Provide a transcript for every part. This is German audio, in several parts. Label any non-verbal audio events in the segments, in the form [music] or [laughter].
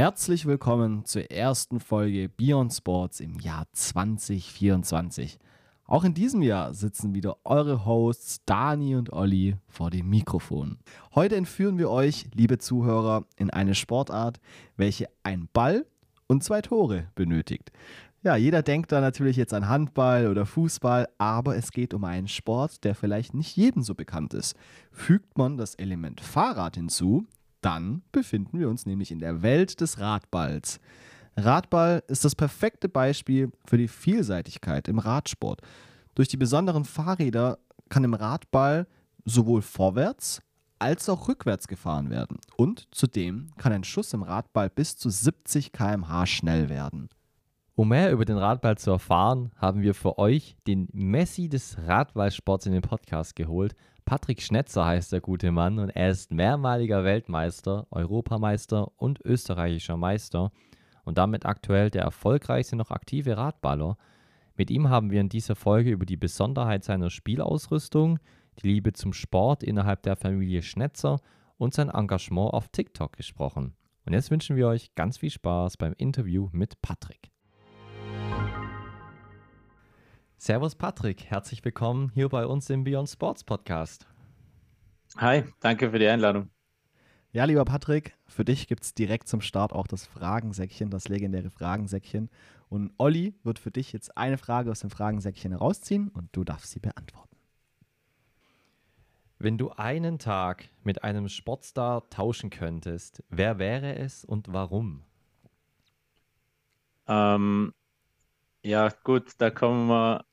Herzlich willkommen zur ersten Folge Beyond Sports im Jahr 2024. Auch in diesem Jahr sitzen wieder eure Hosts Dani und Olli vor dem Mikrofon. Heute entführen wir euch, liebe Zuhörer, in eine Sportart, welche ein Ball und zwei Tore benötigt. Ja, jeder denkt da natürlich jetzt an Handball oder Fußball, aber es geht um einen Sport, der vielleicht nicht jedem so bekannt ist. Fügt man das Element Fahrrad hinzu, dann befinden wir uns nämlich in der Welt des Radballs. Radball ist das perfekte Beispiel für die Vielseitigkeit im Radsport. Durch die besonderen Fahrräder kann im Radball sowohl vorwärts als auch rückwärts gefahren werden. Und zudem kann ein Schuss im Radball bis zu 70 km/h schnell werden. Um mehr über den Radball zu erfahren, haben wir für euch den Messi des Radballsports in den Podcast geholt Patrick Schnetzer heißt der gute Mann und er ist mehrmaliger Weltmeister, Europameister und österreichischer Meister und damit aktuell der erfolgreichste noch aktive Radballer. Mit ihm haben wir in dieser Folge über die Besonderheit seiner Spielausrüstung, die Liebe zum Sport innerhalb der Familie Schnetzer und sein Engagement auf TikTok gesprochen. Und jetzt wünschen wir euch ganz viel Spaß beim Interview mit Patrick. Servus Patrick, herzlich willkommen hier bei uns im Beyond Sports Podcast. Hi, danke für die Einladung. Ja, lieber Patrick, für dich gibt es direkt zum Start auch das Fragensäckchen, das legendäre Fragensäckchen. Und Olli wird für dich jetzt eine Frage aus dem Fragensäckchen herausziehen und du darfst sie beantworten. Wenn du einen Tag mit einem Sportstar tauschen könntest, wer wäre es und warum? Ähm, ja, gut, da kommen wir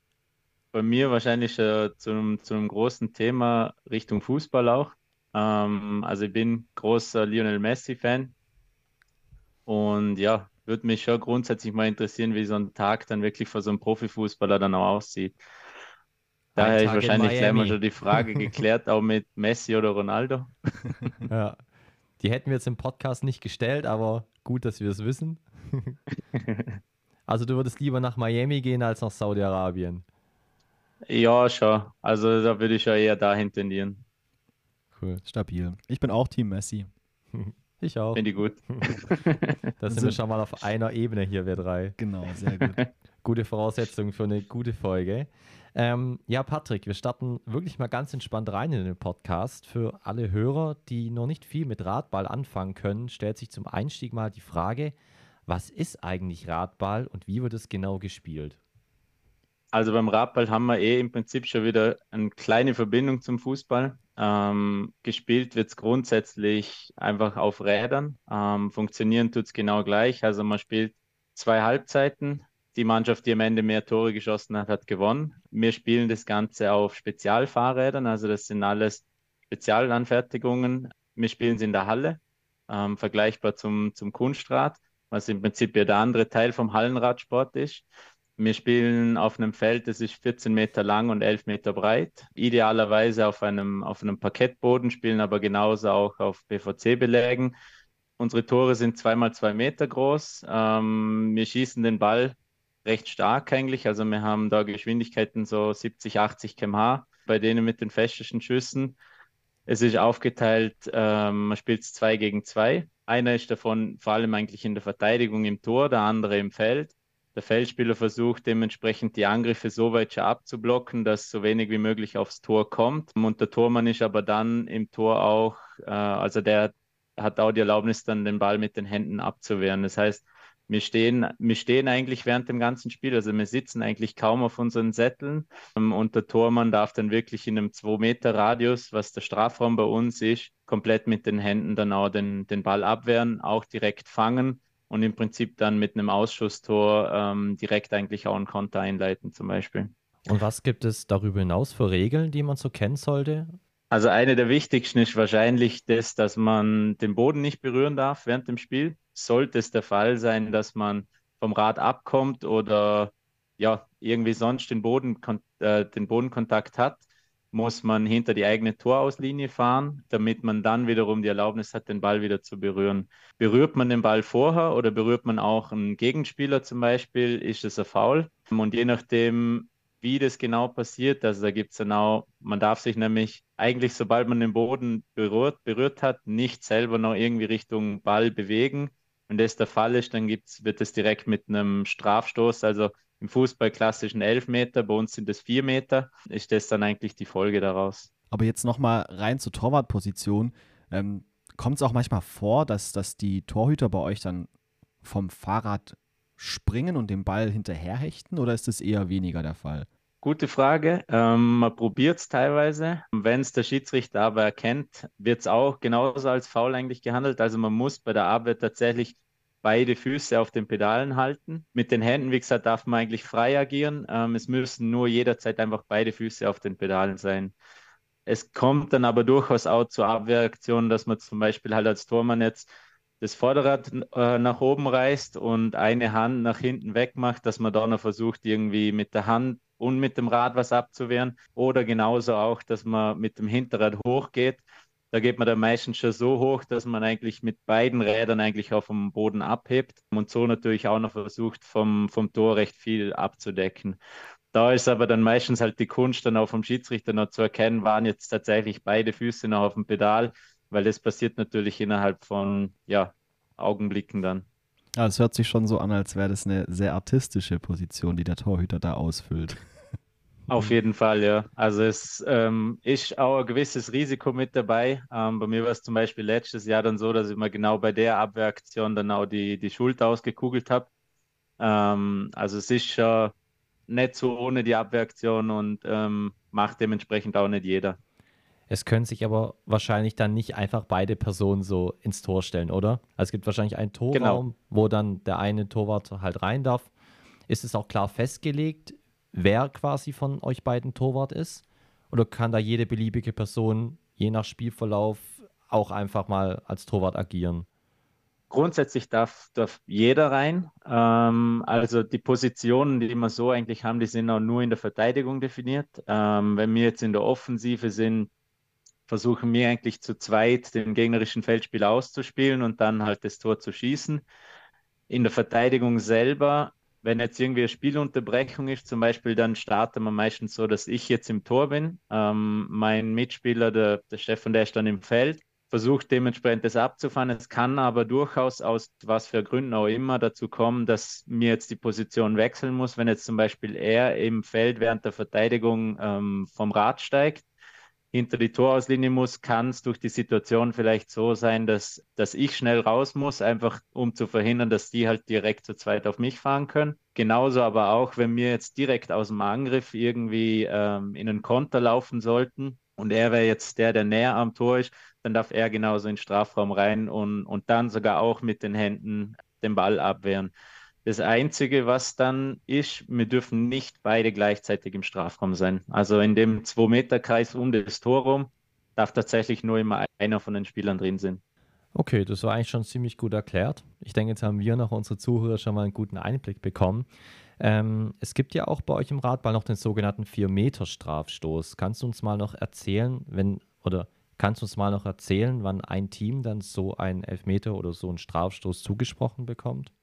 bei mir wahrscheinlich äh, zu, einem, großen Thema Richtung Fußball auch. Ähm, also ich bin großer Lionel Messi-Fan und ja, würde mich schon grundsätzlich mal interessieren, wie so ein Tag dann wirklich für so einen Profifußballer dann auch aussieht. Daher ist wahrscheinlich gleich mal schon die Frage [laughs] geklärt, auch mit Messi oder Ronaldo. [laughs] ja, die hätten wir jetzt im Podcast nicht gestellt, aber gut, dass wir es wissen. [laughs] also du würdest lieber nach Miami gehen als nach Saudi-Arabien. Ja, schon. Also da würde ich ja eher dahin tendieren. Cool, stabil. Ich bin auch Team Messi. [laughs] Ich auch. Finde ich gut. [laughs] da sind wir schon mal auf einer Ebene hier, wir drei. Genau, sehr gut. [laughs] Gute Voraussetzung für eine gute Folge. Ähm, ja, Patrick, wir starten wirklich mal ganz entspannt rein in den Podcast. Für alle Hörer, die noch nicht viel mit Radball anfangen können, stellt sich zum Einstieg mal die Frage, was ist eigentlich Radball und wie wird es genau gespielt? Also beim Radball haben wir eh im Prinzip schon wieder eine kleine Verbindung zum Fußball. Ähm, gespielt wird es grundsätzlich einfach auf Rädern. Ähm, funktionieren tut es genau gleich. Also man spielt zwei Halbzeiten. Die Mannschaft, die am Ende mehr Tore geschossen hat, hat gewonnen. Wir spielen das Ganze auf Spezialfahrrädern. Also das sind alles Spezialanfertigungen. Wir spielen es in der Halle, ähm, vergleichbar zum, zum Kunstrad, was im Prinzip ja der andere Teil vom Hallenradsport ist. Wir spielen auf einem Feld, das ist 14 Meter lang und 11 Meter breit. Idealerweise auf einem, auf einem Parkettboden, spielen aber genauso auch auf PVC-Belägen. Unsere Tore sind zweimal zwei Meter groß. Ähm, wir schießen den Ball recht stark eigentlich. Also wir haben da Geschwindigkeiten so 70, 80 km/h bei denen mit den festesten Schüssen. Es ist aufgeteilt, ähm, man spielt zwei gegen zwei. Einer ist davon vor allem eigentlich in der Verteidigung im Tor, der andere im Feld. Der Feldspieler versucht dementsprechend die Angriffe so weit schon abzublocken, dass so wenig wie möglich aufs Tor kommt. Und der Tormann ist aber dann im Tor auch, äh, also der hat auch die Erlaubnis, dann den Ball mit den Händen abzuwehren. Das heißt, wir stehen, wir stehen eigentlich während dem ganzen Spiel, also wir sitzen eigentlich kaum auf unseren Sätteln ähm, und der Tormann darf dann wirklich in einem 2-Meter-Radius, was der Strafraum bei uns ist, komplett mit den Händen dann auch den, den Ball abwehren, auch direkt fangen und im Prinzip dann mit einem Ausschusstor ähm, direkt eigentlich auch einen Konter einleiten zum Beispiel. Und was gibt es darüber hinaus für Regeln, die man so kennen sollte? Also eine der wichtigsten ist wahrscheinlich das, dass man den Boden nicht berühren darf während dem Spiel. Sollte es der Fall sein, dass man vom Rad abkommt oder ja irgendwie sonst den Boden äh, den Bodenkontakt hat, muss man hinter die eigene Torauslinie fahren, damit man dann wiederum die Erlaubnis hat, den Ball wieder zu berühren. Berührt man den Ball vorher oder berührt man auch einen Gegenspieler zum Beispiel, ist es ein Foul. Und je nachdem, wie das genau passiert, also da gibt es genau, man darf sich nämlich eigentlich, sobald man den Boden berührt, berührt hat, nicht selber noch irgendwie Richtung Ball bewegen. Wenn das der Fall ist, dann gibt's, wird es direkt mit einem Strafstoß, also im Fußball klassischen Elfmeter, bei uns sind es vier Meter, ist das dann eigentlich die Folge daraus. Aber jetzt nochmal rein zur Torwartposition. Ähm, Kommt es auch manchmal vor, dass, dass die Torhüter bei euch dann vom Fahrrad springen und den Ball hinterherhechten oder ist das eher weniger der Fall? Gute Frage. Ähm, man probiert es teilweise. Wenn es der Schiedsrichter aber erkennt, wird es auch genauso als Foul eigentlich gehandelt. Also man muss bei der Abwehr tatsächlich beide Füße auf den Pedalen halten. Mit den Händen, wie gesagt, darf man eigentlich frei agieren. Ähm, es müssen nur jederzeit einfach beide Füße auf den Pedalen sein. Es kommt dann aber durchaus auch zur Abwehraktion, dass man zum Beispiel halt als Tormann jetzt das Vorderrad äh, nach oben reißt und eine Hand nach hinten weg macht, dass man da noch versucht, irgendwie mit der Hand und mit dem Rad was abzuwehren. Oder genauso auch, dass man mit dem Hinterrad hochgeht. Da geht man dann meistens schon so hoch, dass man eigentlich mit beiden Rädern eigentlich auf dem Boden abhebt und so natürlich auch noch versucht, vom, vom Tor recht viel abzudecken. Da ist aber dann meistens halt die Kunst, dann auch vom Schiedsrichter noch zu erkennen, waren jetzt tatsächlich beide Füße noch auf dem Pedal, weil das passiert natürlich innerhalb von ja, Augenblicken dann. Ja, es hört sich schon so an, als wäre das eine sehr artistische Position, die der Torhüter da ausfüllt. Auf jeden Fall, ja. Also es ähm, ist auch ein gewisses Risiko mit dabei. Ähm, bei mir war es zum Beispiel letztes Jahr dann so, dass ich mir genau bei der Abwehraktion dann auch die, die Schulter ausgekugelt habe. Ähm, also es ist schon nicht so ohne die Abwehraktion und ähm, macht dementsprechend auch nicht jeder. Es können sich aber wahrscheinlich dann nicht einfach beide Personen so ins Tor stellen, oder? Also es gibt wahrscheinlich einen Torraum, genau. wo dann der eine Torwart halt rein darf. Ist es auch klar festgelegt, wer quasi von euch beiden Torwart ist? Oder kann da jede beliebige Person je nach Spielverlauf auch einfach mal als Torwart agieren? Grundsätzlich darf, darf jeder rein. Ähm, also die Positionen, die wir so eigentlich haben, die sind auch nur in der Verteidigung definiert. Ähm, wenn wir jetzt in der Offensive sind, versuchen wir eigentlich zu zweit den gegnerischen Feldspieler auszuspielen und dann halt das Tor zu schießen. In der Verteidigung selber, wenn jetzt irgendwie eine Spielunterbrechung ist, zum Beispiel, dann starten wir meistens so, dass ich jetzt im Tor bin. Ähm, mein Mitspieler, der, der Stefan, der ist dann im Feld versucht dementsprechend das abzufahren. Es kann aber durchaus aus was für Gründen auch immer dazu kommen, dass mir jetzt die Position wechseln muss, wenn jetzt zum Beispiel er im Feld während der Verteidigung ähm, vom Rad steigt, hinter die Torauslinie muss, kann es durch die Situation vielleicht so sein, dass, dass ich schnell raus muss, einfach um zu verhindern, dass die halt direkt zu zweit auf mich fahren können. Genauso aber auch, wenn wir jetzt direkt aus dem Angriff irgendwie ähm, in einen Konter laufen sollten, und er wäre jetzt der, der näher am Tor ist, dann darf er genauso in den Strafraum rein und, und dann sogar auch mit den Händen den Ball abwehren. Das Einzige, was dann ist, wir dürfen nicht beide gleichzeitig im Strafraum sein. Also in dem 2-Meter-Kreis um das Tor rum darf tatsächlich nur immer einer von den Spielern drin sein. Okay, das war eigentlich schon ziemlich gut erklärt. Ich denke, jetzt haben wir noch unsere Zuhörer schon mal einen guten Einblick bekommen. Ähm, es gibt ja auch bei euch im Radball noch den sogenannten 4-Meter-Strafstoß. Kannst du uns mal noch erzählen, wenn, oder kannst du uns mal noch erzählen, wann ein Team dann so einen Elfmeter oder so einen Strafstoß zugesprochen bekommt?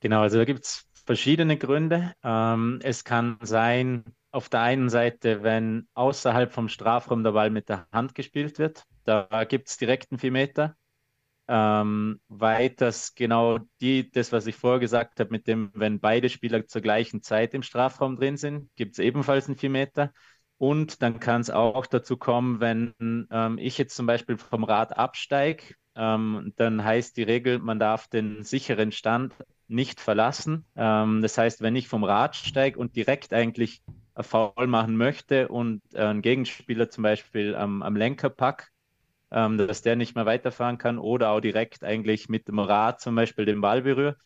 Genau, also da gibt es verschiedene Gründe. Ähm, es kann sein, auf der einen Seite, wenn außerhalb vom Strafraum der Ball mit der Hand gespielt wird, da gibt es direkt einen 4 Meter. Ähm, weiters genau die, das, was ich vorher gesagt habe, mit dem, wenn beide Spieler zur gleichen Zeit im Strafraum drin sind, gibt es ebenfalls einen 4 Meter. Und dann kann es auch dazu kommen, wenn ähm, ich jetzt zum Beispiel vom Rad absteige, ähm, dann heißt die Regel, man darf den sicheren Stand nicht verlassen. Ähm, das heißt, wenn ich vom Rad steige und direkt eigentlich ein Foul machen möchte und äh, einen Gegenspieler zum Beispiel am, am Lenker pack, ähm, dass der nicht mehr weiterfahren kann oder auch direkt eigentlich mit dem Rad zum Beispiel den Ball berührt,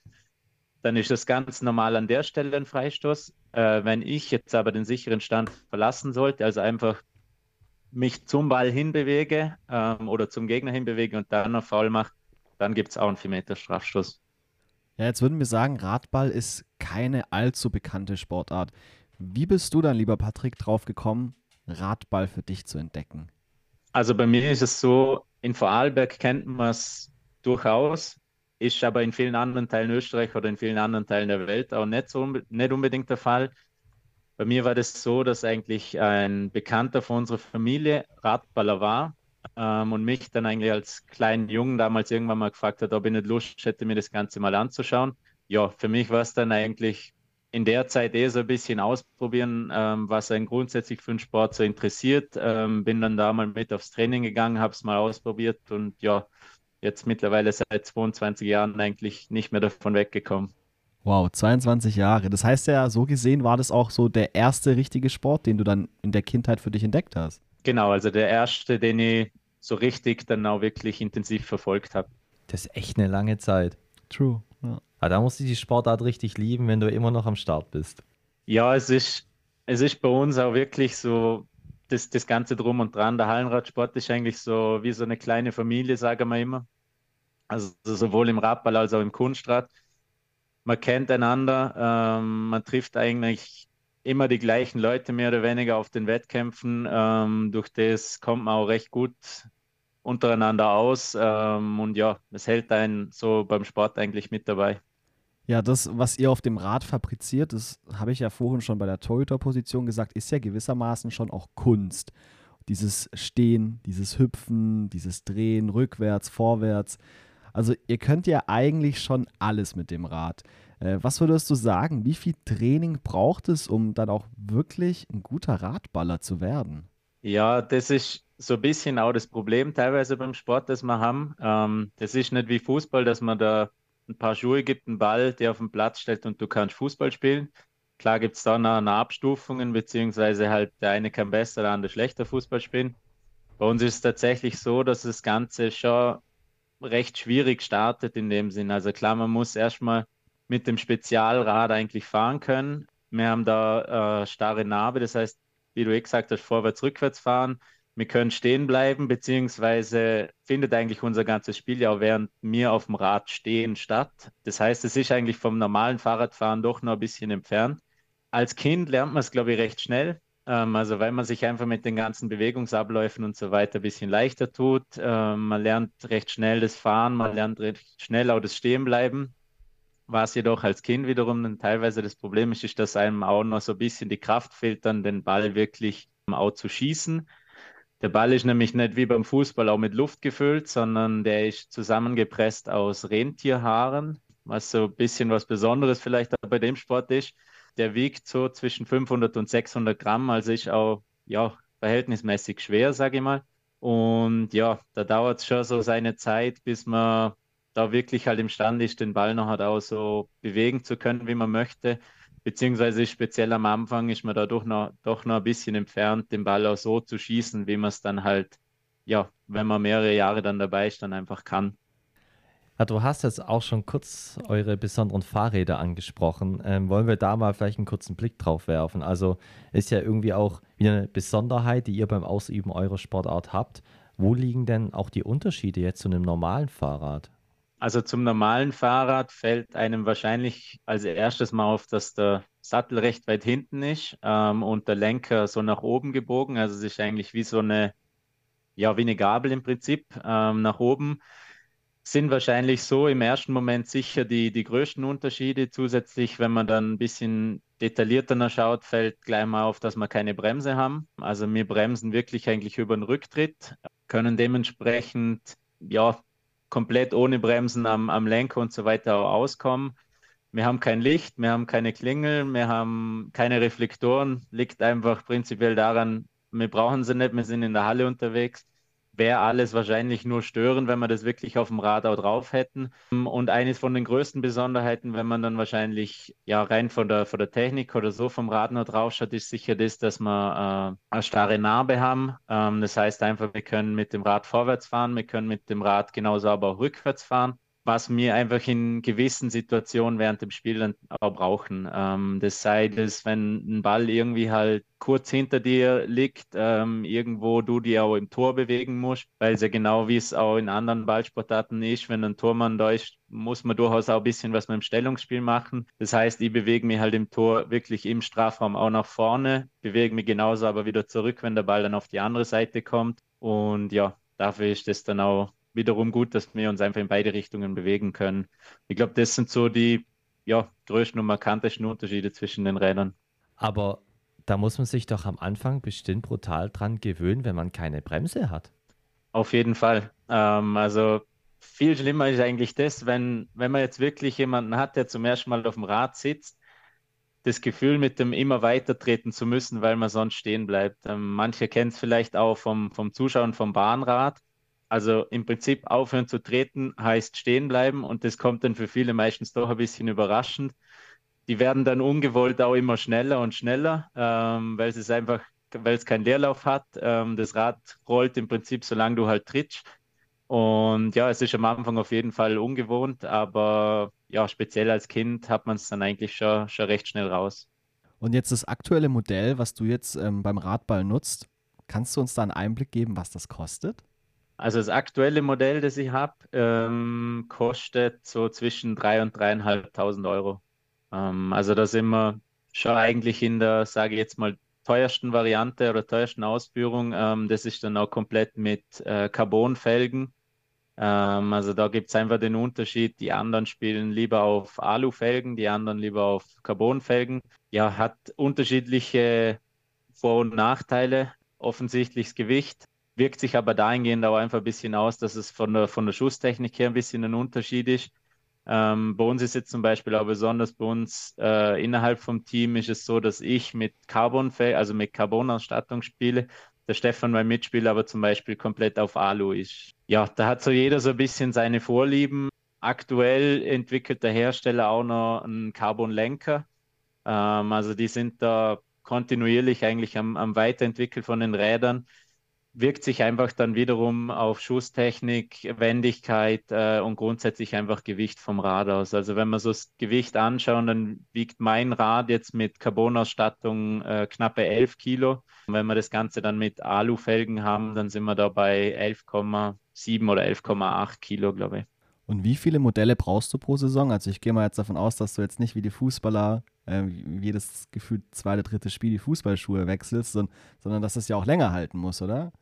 dann ist das ganz normal an der Stelle ein Freistoß. Äh, wenn ich jetzt aber den sicheren Stand verlassen sollte, also einfach mich zum Ball hinbewege ähm, oder zum Gegner hinbewege und dann noch faul mache, dann gibt es auch einen 4-Meter-Strafstoß. Ja, jetzt würden wir sagen, Radball ist keine allzu bekannte Sportart. Wie bist du dann, lieber Patrick, drauf gekommen, Radball für dich zu entdecken? Also bei mir ist es so, in Vorarlberg kennt man es durchaus, ist aber in vielen anderen Teilen Österreich oder in vielen anderen Teilen der Welt auch nicht, so, nicht unbedingt der Fall. Bei mir war das so, dass eigentlich ein Bekannter von unserer Familie Radballer war ähm, und mich dann eigentlich als kleinen Jungen damals irgendwann mal gefragt hat, ob ich nicht Lust hätte, mir das Ganze mal anzuschauen. Ja, für mich war es dann eigentlich in der Zeit eh so ein bisschen ausprobieren, ähm, was einen grundsätzlich für den Sport so interessiert. Ähm, bin dann da mal mit aufs Training gegangen, habe es mal ausprobiert und ja, jetzt mittlerweile seit 22 Jahren eigentlich nicht mehr davon weggekommen. Wow, 22 Jahre. Das heißt ja, so gesehen war das auch so der erste richtige Sport, den du dann in der Kindheit für dich entdeckt hast. Genau, also der erste, den ich so richtig dann auch wirklich intensiv verfolgt habe. Das ist echt eine lange Zeit. True. Ja. Aber ah, da musst du die Sportart richtig lieben, wenn du immer noch am Start bist. Ja, es ist, es ist bei uns auch wirklich so, das, das Ganze drum und dran. Der Hallenradsport ist eigentlich so wie so eine kleine Familie, sagen wir immer. Also sowohl im Radball als auch im Kunstrad man kennt einander, ähm, man trifft eigentlich immer die gleichen Leute mehr oder weniger auf den Wettkämpfen. Ähm, durch das kommt man auch recht gut untereinander aus ähm, und ja, es hält einen so beim Sport eigentlich mit dabei. Ja, das, was ihr auf dem Rad fabriziert, das habe ich ja vorhin schon bei der Torhüter-Position gesagt, ist ja gewissermaßen schon auch Kunst. Dieses Stehen, dieses Hüpfen, dieses Drehen, rückwärts, vorwärts. Also ihr könnt ja eigentlich schon alles mit dem Rad. Äh, was würdest du sagen, wie viel Training braucht es, um dann auch wirklich ein guter Radballer zu werden? Ja, das ist so ein bisschen auch das Problem teilweise beim Sport, das wir haben. Ähm, das ist nicht wie Fußball, dass man da ein paar Schuhe gibt, einen Ball, der auf den Platz stellt und du kannst Fußball spielen. Klar gibt es da noch eine Abstufungen, beziehungsweise halt der eine kann besser, der andere schlechter Fußball spielen. Bei uns ist es tatsächlich so, dass das Ganze schon recht schwierig startet in dem Sinn. Also klar, man muss erstmal mit dem Spezialrad eigentlich fahren können. Wir haben da äh, starre Narbe, das heißt, wie du eh gesagt hast, vorwärts, rückwärts fahren. Wir können stehen bleiben, beziehungsweise findet eigentlich unser ganzes Spiel ja auch während wir auf dem Rad stehen statt. Das heißt, es ist eigentlich vom normalen Fahrradfahren doch noch ein bisschen entfernt. Als Kind lernt man es, glaube ich, recht schnell. Ähm, also weil man sich einfach mit den ganzen Bewegungsabläufen und so weiter ein bisschen leichter tut. Ähm, man lernt recht schnell das Fahren, man lernt recht schnell auch das Stehenbleiben. Was jedoch als Kind wiederum teilweise das Problem ist, ist, dass einem auch noch so ein bisschen die Kraft fehlt, dann den Ball wirklich auch zu schießen. Der Ball ist nämlich nicht wie beim Fußball auch mit Luft gefüllt, sondern der ist zusammengepresst aus Rentierhaaren, was so ein bisschen was Besonderes vielleicht bei dem Sport ist der wiegt so zwischen 500 und 600 Gramm, also ist auch ja, verhältnismäßig schwer, sage ich mal. Und ja, da dauert es schon so seine Zeit, bis man da wirklich halt imstande ist, den Ball noch halt auch so bewegen zu können, wie man möchte. Beziehungsweise speziell am Anfang ist man dadurch noch, doch noch ein bisschen entfernt, den Ball auch so zu schießen, wie man es dann halt, ja, wenn man mehrere Jahre dann dabei ist, dann einfach kann. Ja, du hast jetzt auch schon kurz eure besonderen Fahrräder angesprochen. Ähm, wollen wir da mal vielleicht einen kurzen Blick drauf werfen? Also ist ja irgendwie auch wieder eine Besonderheit, die ihr beim Ausüben eurer Sportart habt. Wo liegen denn auch die Unterschiede jetzt zu einem normalen Fahrrad? Also zum normalen Fahrrad fällt einem wahrscheinlich als erstes mal auf, dass der Sattel recht weit hinten ist ähm, und der Lenker so nach oben gebogen. Also es ist eigentlich wie so eine, ja, wie eine Gabel im Prinzip ähm, nach oben sind wahrscheinlich so im ersten Moment sicher die, die größten Unterschiede. Zusätzlich, wenn man dann ein bisschen detaillierter schaut, fällt gleich mal auf, dass wir keine Bremse haben. Also wir bremsen wirklich eigentlich über den Rücktritt, können dementsprechend ja komplett ohne Bremsen am, am Lenker und so weiter auskommen. Wir haben kein Licht, wir haben keine Klingel, wir haben keine Reflektoren. Liegt einfach prinzipiell daran, wir brauchen sie nicht, wir sind in der Halle unterwegs wäre alles wahrscheinlich nur stören, wenn wir das wirklich auf dem Radau drauf hätten. Und eines von den größten Besonderheiten, wenn man dann wahrscheinlich ja rein von der, von der Technik oder so vom Radau drauf schaut, ist sicher das, dass wir äh, eine starre Narbe haben. Ähm, das heißt einfach, wir können mit dem Rad vorwärts fahren, wir können mit dem Rad genauso aber auch rückwärts fahren was wir einfach in gewissen Situationen während dem Spiel dann auch brauchen. Ähm, das sei das, wenn ein Ball irgendwie halt kurz hinter dir liegt, ähm, irgendwo du dich auch im Tor bewegen musst, weil es ja genau wie es auch in anderen Ballsportarten ist, wenn ein Tormann da ist, muss man durchaus auch ein bisschen was mit dem Stellungsspiel machen. Das heißt, ich bewege mich halt im Tor wirklich im Strafraum auch nach vorne, bewege mich genauso aber wieder zurück, wenn der Ball dann auf die andere Seite kommt. Und ja, dafür ist das dann auch wiederum gut, dass wir uns einfach in beide Richtungen bewegen können. Ich glaube, das sind so die ja, größten und markantesten Unterschiede zwischen den Rädern. Aber da muss man sich doch am Anfang bestimmt brutal dran gewöhnen, wenn man keine Bremse hat. Auf jeden Fall. Ähm, also viel schlimmer ist eigentlich das, wenn, wenn man jetzt wirklich jemanden hat, der zum ersten Mal auf dem Rad sitzt, das Gefühl, mit dem immer weiter treten zu müssen, weil man sonst stehen bleibt. Ähm, manche kennen es vielleicht auch vom, vom Zuschauen vom Bahnrad. Also im Prinzip aufhören zu treten heißt stehen bleiben und das kommt dann für viele meistens doch ein bisschen überraschend. Die werden dann ungewollt auch immer schneller und schneller, ähm, weil es einfach, weil es keinen Leerlauf hat. Ähm, das Rad rollt im Prinzip, solange du halt trittst. Und ja, es ist am Anfang auf jeden Fall ungewohnt, aber ja, speziell als Kind hat man es dann eigentlich schon, schon recht schnell raus. Und jetzt das aktuelle Modell, was du jetzt ähm, beim Radball nutzt, kannst du uns da einen Einblick geben, was das kostet? Also das aktuelle Modell, das ich habe, ähm, kostet so zwischen 3.000 und 3.500 Euro. Ähm, also da sind wir schon eigentlich in der, sage ich jetzt mal, teuersten Variante oder teuersten Ausführung. Ähm, das ist dann auch komplett mit äh, Carbonfelgen ähm, also da gibt es einfach den Unterschied. Die anderen spielen lieber auf Alufelgen, die anderen lieber auf Carbonfelgen. Ja, hat unterschiedliche Vor- und Nachteile. Offensichtlich das Gewicht wirkt sich aber dahingehend auch einfach ein bisschen aus, dass es von der, von der Schusstechnik her ein bisschen ein Unterschied ist. Ähm, bei uns ist jetzt zum Beispiel auch besonders bei uns äh, innerhalb vom Team ist es so, dass ich mit Carbon, also mit Carbon-Ausstattung spiele der Stefan, mein Mitspieler, aber zum Beispiel komplett auf Alu ist. Ja, da hat so jeder so ein bisschen seine Vorlieben. Aktuell entwickelt der Hersteller auch noch einen Carbon-Lenker. Ähm, also die sind da kontinuierlich eigentlich am, am Weiterentwickeln von den Rädern wirkt sich einfach dann wiederum auf Schusstechnik, Wendigkeit äh, und grundsätzlich einfach Gewicht vom Rad aus. Also wenn wir so das Gewicht anschauen, dann wiegt mein Rad jetzt mit Carbonausstattung äh, knappe 11 Kilo. Und wenn wir das Ganze dann mit Alufelgen haben, dann sind wir da bei 11,7 oder 11,8 Kilo, glaube ich. Und wie viele Modelle brauchst du pro Saison? Also ich gehe mal jetzt davon aus, dass du jetzt nicht wie die Fußballer äh, jedes gefühlt zweite, dritte Spiel die Fußballschuhe wechselst, sondern, sondern dass es ja auch länger halten muss, oder?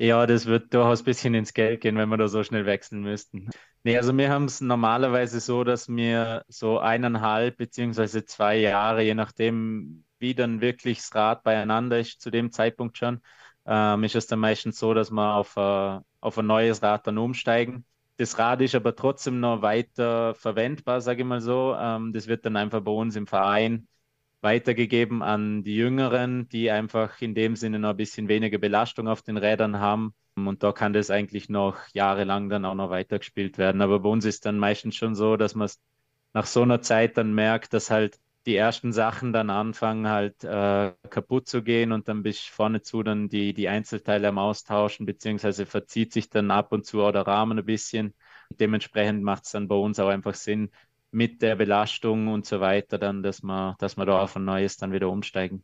Ja, das wird durchaus ein bisschen ins Geld gehen, wenn wir da so schnell wechseln müssten. Nee, also wir haben es normalerweise so, dass wir so eineinhalb beziehungsweise zwei Jahre, je nachdem, wie dann wirklich das Rad beieinander ist, zu dem Zeitpunkt schon, ähm, ist es dann meistens so, dass wir auf, äh, auf ein neues Rad dann umsteigen. Das Rad ist aber trotzdem noch weiter verwendbar, sage ich mal so. Ähm, das wird dann einfach bei uns im Verein weitergegeben an die Jüngeren, die einfach in dem Sinne noch ein bisschen weniger Belastung auf den Rädern haben. Und da kann das eigentlich noch jahrelang dann auch noch weitergespielt werden. Aber bei uns ist dann meistens schon so, dass man nach so einer Zeit dann merkt, dass halt die ersten Sachen dann anfangen halt äh, kaputt zu gehen und dann bis vorne zu dann die, die Einzelteile am Austauschen, beziehungsweise verzieht sich dann ab und zu auch der Rahmen ein bisschen. Dementsprechend macht es dann bei uns auch einfach Sinn, mit der Belastung und so weiter, dann, dass wir, dass wir da auf ein neues dann wieder umsteigen.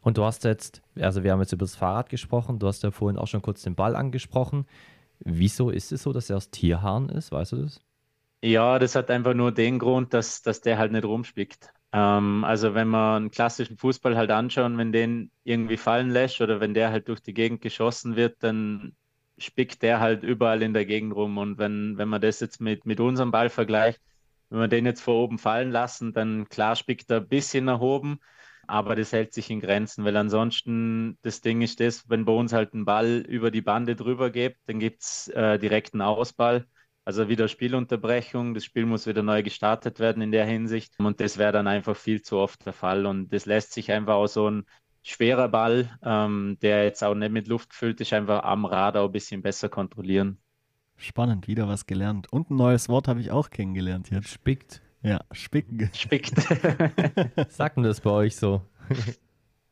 Und du hast jetzt, also wir haben jetzt über das Fahrrad gesprochen, du hast ja vorhin auch schon kurz den Ball angesprochen. Wieso ist es so, dass er aus Tierhaaren ist? Weißt du das? Ja, das hat einfach nur den Grund, dass, dass der halt nicht rumspickt. Ähm, also wenn man einen klassischen Fußball halt anschauen, wenn den irgendwie fallen lässt oder wenn der halt durch die Gegend geschossen wird, dann spickt der halt überall in der Gegend rum. Und wenn, wenn man das jetzt mit, mit unserem Ball vergleicht, wenn wir den jetzt vor oben fallen lassen, dann klar spickt er ein bisschen nach oben, aber das hält sich in Grenzen, weil ansonsten das Ding ist das, wenn bei uns halt ein Ball über die Bande drüber geht, dann gibt es äh, direkt einen Ausball also wieder Spielunterbrechung, das Spiel muss wieder neu gestartet werden in der Hinsicht. Und das wäre dann einfach viel zu oft der Fall. Und das lässt sich einfach auch so ein schwerer Ball, ähm, der jetzt auch nicht mit Luft gefüllt ist, einfach am Radar ein bisschen besser kontrollieren. Spannend, wieder was gelernt. Und ein neues Wort habe ich auch kennengelernt jetzt. Spickt. Ja, spicken. Spickt. [laughs] Man das bei euch so?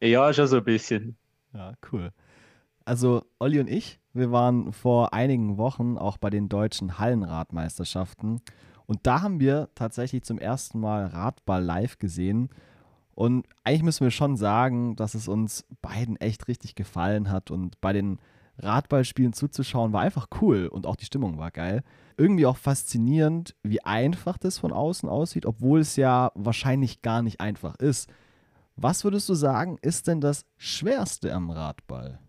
ja, schon so ein bisschen. Ja, cool. Also Olli und ich, wir waren vor einigen Wochen auch bei den deutschen Hallenradmeisterschaften und da haben wir tatsächlich zum ersten Mal Radball live gesehen. Und eigentlich müssen wir schon sagen, dass es uns beiden echt richtig gefallen hat und bei den Radballspielen zuzuschauen war einfach cool und auch die Stimmung war geil. Irgendwie auch faszinierend, wie einfach das von außen aussieht, obwohl es ja wahrscheinlich gar nicht einfach ist. Was würdest du sagen, ist denn das Schwerste am Radball?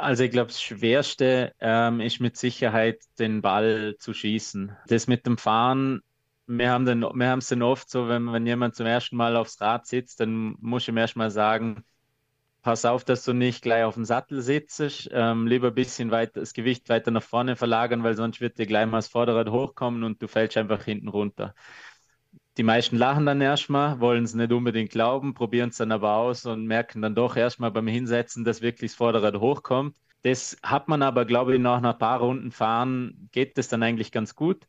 Also ich glaube, das Schwerste ähm, ist mit Sicherheit, den Ball zu schießen. Das mit dem Fahren, wir haben den, wir es dann oft so, wenn, wenn jemand zum ersten Mal aufs Rad sitzt, dann muss ich ihm erst mal sagen, pass auf, dass du nicht gleich auf dem Sattel sitzt, ähm, lieber ein bisschen weiter, das Gewicht weiter nach vorne verlagern, weil sonst wird dir gleich mal das Vorderrad hochkommen und du fällst einfach hinten runter. Die meisten lachen dann erstmal, wollen es nicht unbedingt glauben, probieren es dann aber aus und merken dann doch erstmal beim Hinsetzen, dass wirklich das Vorderrad hochkommt. Das hat man aber, glaube ich, nach ein paar Runden fahren, geht das dann eigentlich ganz gut.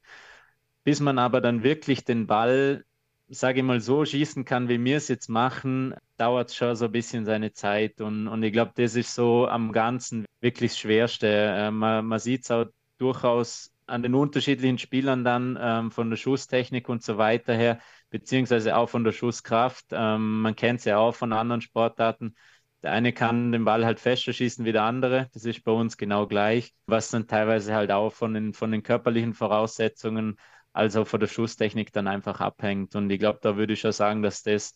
Bis man aber dann wirklich den Ball, sage ich mal, so schießen kann, wie wir es jetzt machen, dauert es schon so ein bisschen seine Zeit. Und, und ich glaube, das ist so am Ganzen wirklich das Schwerste. Äh, man man sieht es auch durchaus an den unterschiedlichen Spielern dann ähm, von der Schusstechnik und so weiter her, beziehungsweise auch von der Schusskraft. Ähm, man kennt es ja auch von anderen Sportarten. Der eine kann den Ball halt fester schießen wie der andere. Das ist bei uns genau gleich, was dann teilweise halt auch von den, von den körperlichen Voraussetzungen, also von der Schusstechnik dann einfach abhängt. Und ich glaube, da würde ich schon sagen, dass das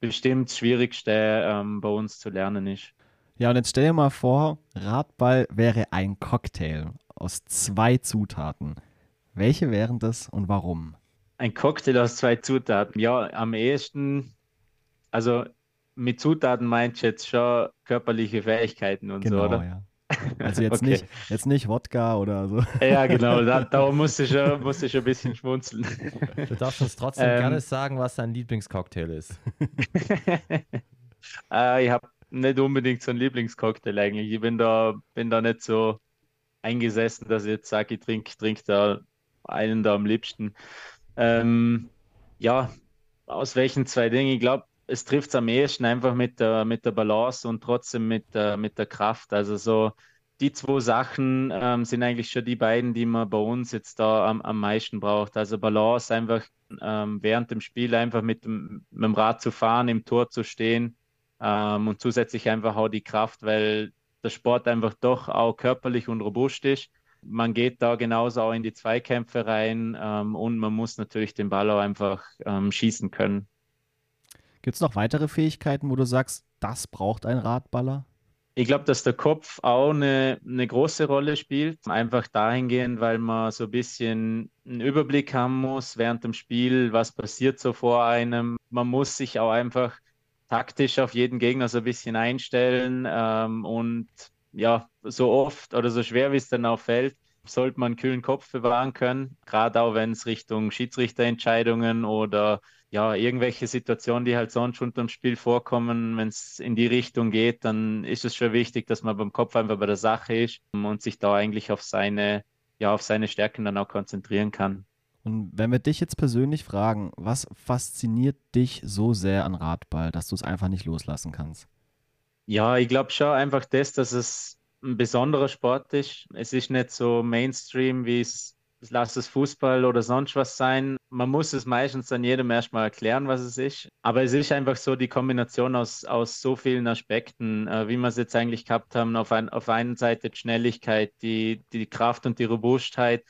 bestimmt das Schwierigste ähm, bei uns zu lernen ist. Ja, und jetzt stell dir mal vor, Radball wäre ein Cocktail aus zwei Zutaten. Welche wären das und warum? Ein Cocktail aus zwei Zutaten. Ja, am ehesten, also mit Zutaten meinst du jetzt schon körperliche Fähigkeiten und genau, so, oder? Ja. Also jetzt, [laughs] Okay. nicht, jetzt nicht Wodka oder so. Ja, genau, da, da [laughs] musste ich schon, musste ich schon ein bisschen schmunzeln. Du darfst uns trotzdem Ähm. gerne sagen, was dein Lieblingscocktail ist. äh, [laughs] ich habe nicht unbedingt so einen Lieblingscocktail eigentlich. Ich bin da, bin da nicht so eingesessen, dass ich jetzt sage, ich trinke trink da einen da am liebsten. Ähm, ja, aus welchen zwei Dingen? Ich glaube, es trifft es am ehesten einfach mit der, mit der Balance und trotzdem mit der, mit der Kraft. Also so die zwei Sachen ähm, sind eigentlich schon die beiden, die man bei uns jetzt da am, am meisten braucht. Also Balance einfach ähm, während dem Spiel einfach mit dem, mit dem Rad zu fahren, im Tor zu stehen ähm, und zusätzlich einfach auch die Kraft, weil der Sport einfach doch auch körperlich und robust ist. Man geht da genauso auch in die Zweikämpfe rein ähm, und man muss natürlich den Ball auch einfach ähm, schießen können. Gibt es noch weitere Fähigkeiten, wo du sagst, das braucht ein Radballer? Ich glaube, dass der Kopf auch eine, eine große Rolle spielt. Einfach dahingehend, weil man so ein bisschen einen Überblick haben muss während dem Spiel, was passiert so vor einem. Man muss sich auch einfach taktisch auf jeden Gegner so ein bisschen einstellen. Ähm, und ja, so oft oder so schwer wie es dann auch fällt, sollte man einen kühlen Kopf bewahren können. Gerade auch wenn es Richtung Schiedsrichterentscheidungen oder ja, irgendwelche Situationen, die halt sonst unterm Spiel vorkommen, wenn es in die Richtung geht, dann ist es schon wichtig, dass man beim Kopf einfach bei der Sache ist und sich da eigentlich auf seine, ja, auf seine Stärken dann auch konzentrieren kann. Und wenn wir dich jetzt persönlich fragen, was fasziniert dich so sehr an Radball, dass du es einfach nicht loslassen kannst? Ja, ich glaube schon einfach das, dass es ein besonderer Sport ist. Es ist nicht so Mainstream, wie es, lass es Fußball oder sonst was sein. Man muss es meistens dann jedem erstmal erklären, was es ist. Aber es ist einfach so die Kombination aus, aus so vielen Aspekten, äh, wie wir es jetzt eigentlich gehabt haben. Auf, ein, auf einer Seite die Schnelligkeit, die, die Kraft und die Robustheit.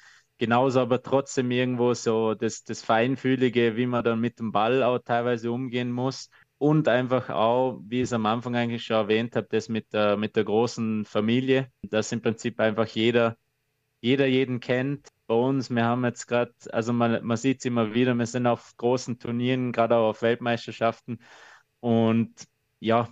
Genauso aber trotzdem irgendwo so das, das Feinfühlige, wie man dann mit dem Ball auch teilweise umgehen muss. Und einfach auch, wie ich es am Anfang eigentlich schon erwähnt habe, das mit der, mit der großen Familie, dass im Prinzip einfach jeder, jeder jeden kennt. Bei uns, wir haben jetzt gerade, also man, man sieht es immer wieder, wir sind auf großen Turnieren, gerade auch auf Weltmeisterschaften. Und ja,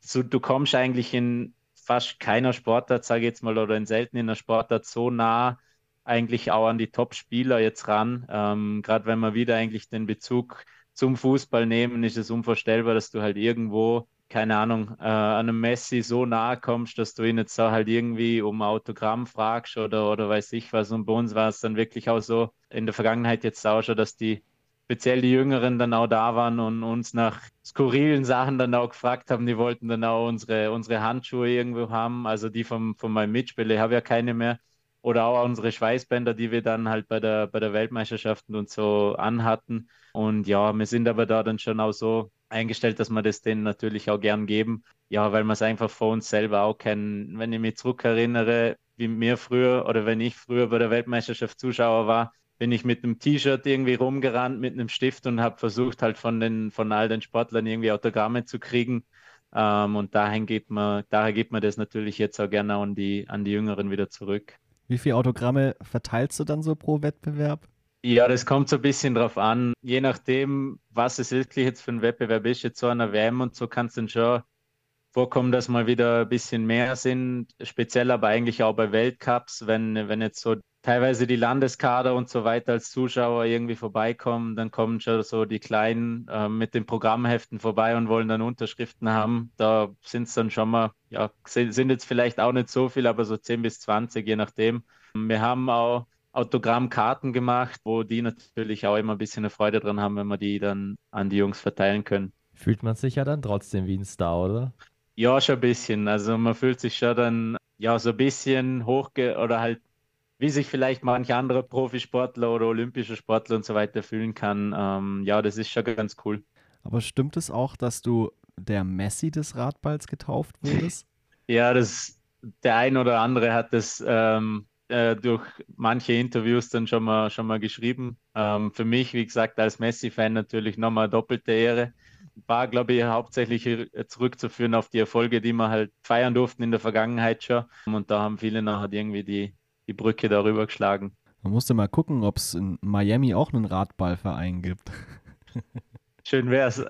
so, du kommst eigentlich in fast keiner Sportart, sage ich jetzt mal, oder in selten in einer Sportart so nah eigentlich auch an die Top-Spieler jetzt ran. Ähm, gerade wenn wir wieder eigentlich den Bezug zum Fußball nehmen, ist es unvorstellbar, dass du halt irgendwo, keine Ahnung, äh, an einem Messi so nahe kommst, dass du ihn jetzt da halt irgendwie um Autogramm fragst oder, oder weiß ich was. Und bei uns war es dann wirklich auch so in der Vergangenheit jetzt auch schon, dass die speziell die Jüngeren dann auch da waren und uns nach skurrilen Sachen dann auch gefragt haben. Die wollten dann auch unsere, unsere Handschuhe irgendwo haben, also die vom, von meinem Mitspieler, ich habe ja keine mehr. Oder auch unsere Schweißbänder, die wir dann halt bei der, bei der Weltmeisterschaften und so anhatten. Und ja, wir sind aber da dann schon auch so eingestellt, dass wir das denen natürlich auch gern geben. Ja, weil wir es einfach vor uns selber auch kennen. Wenn ich mich zurückerinnere, wie mir früher oder wenn ich früher bei der Weltmeisterschaft Zuschauer war, bin ich mit einem T-Shirt irgendwie rumgerannt, mit einem Stift und habe versucht, halt von, den, von all den Sportlern irgendwie Autogramme zu kriegen. Ähm, und dahin geht man, daher geht man das natürlich jetzt auch gerne an die, an die Jüngeren wieder zurück. Wie viele Autogramme verteilst du dann so pro Wettbewerb? Ja, das kommt so ein bisschen drauf an. Je nachdem, was es wirklich jetzt für ein Wettbewerb ist, jetzt so einer WM und so kannst du dann schon vorkommen, dass mal wieder ein bisschen mehr sind, speziell aber eigentlich auch bei Weltcups, wenn, wenn jetzt so teilweise die Landeskader und so weiter als Zuschauer irgendwie vorbeikommen, dann kommen schon so die Kleinen äh, mit den Programmheften vorbei und wollen dann Unterschriften haben. Da sind es dann schon mal, ja, sind jetzt vielleicht auch nicht so viel, aber so 10 bis 20, je nachdem. Wir haben auch Autogrammkarten gemacht, wo die natürlich auch immer ein bisschen eine Freude dran haben, wenn wir die dann an die Jungs verteilen können. Fühlt man sich ja dann trotzdem wie ein Star, oder? Ja, schon ein bisschen. Also man fühlt sich schon dann ja so ein bisschen hochge oder halt wie sich vielleicht manche andere Profisportler oder olympische Sportler und so weiter fühlen kann. Ähm, ja, das ist schon ganz cool. Aber stimmt es auch, dass du der Messi des Radballs getauft wurdest? [laughs] ja, das, der ein oder andere hat das ähm, äh, durch manche Interviews dann schon mal, schon mal geschrieben. Ähm, für mich, wie gesagt, als Messi-Fan natürlich nochmal doppelte Ehre war, glaube ich, hauptsächlich zurückzuführen auf die Erfolge, die wir halt feiern durften in der Vergangenheit schon. Und da haben viele nachher irgendwie die, die Brücke darüber geschlagen. Man musste mal gucken, ob es in Miami auch einen Radballverein gibt. [laughs] Schön wär's. [laughs]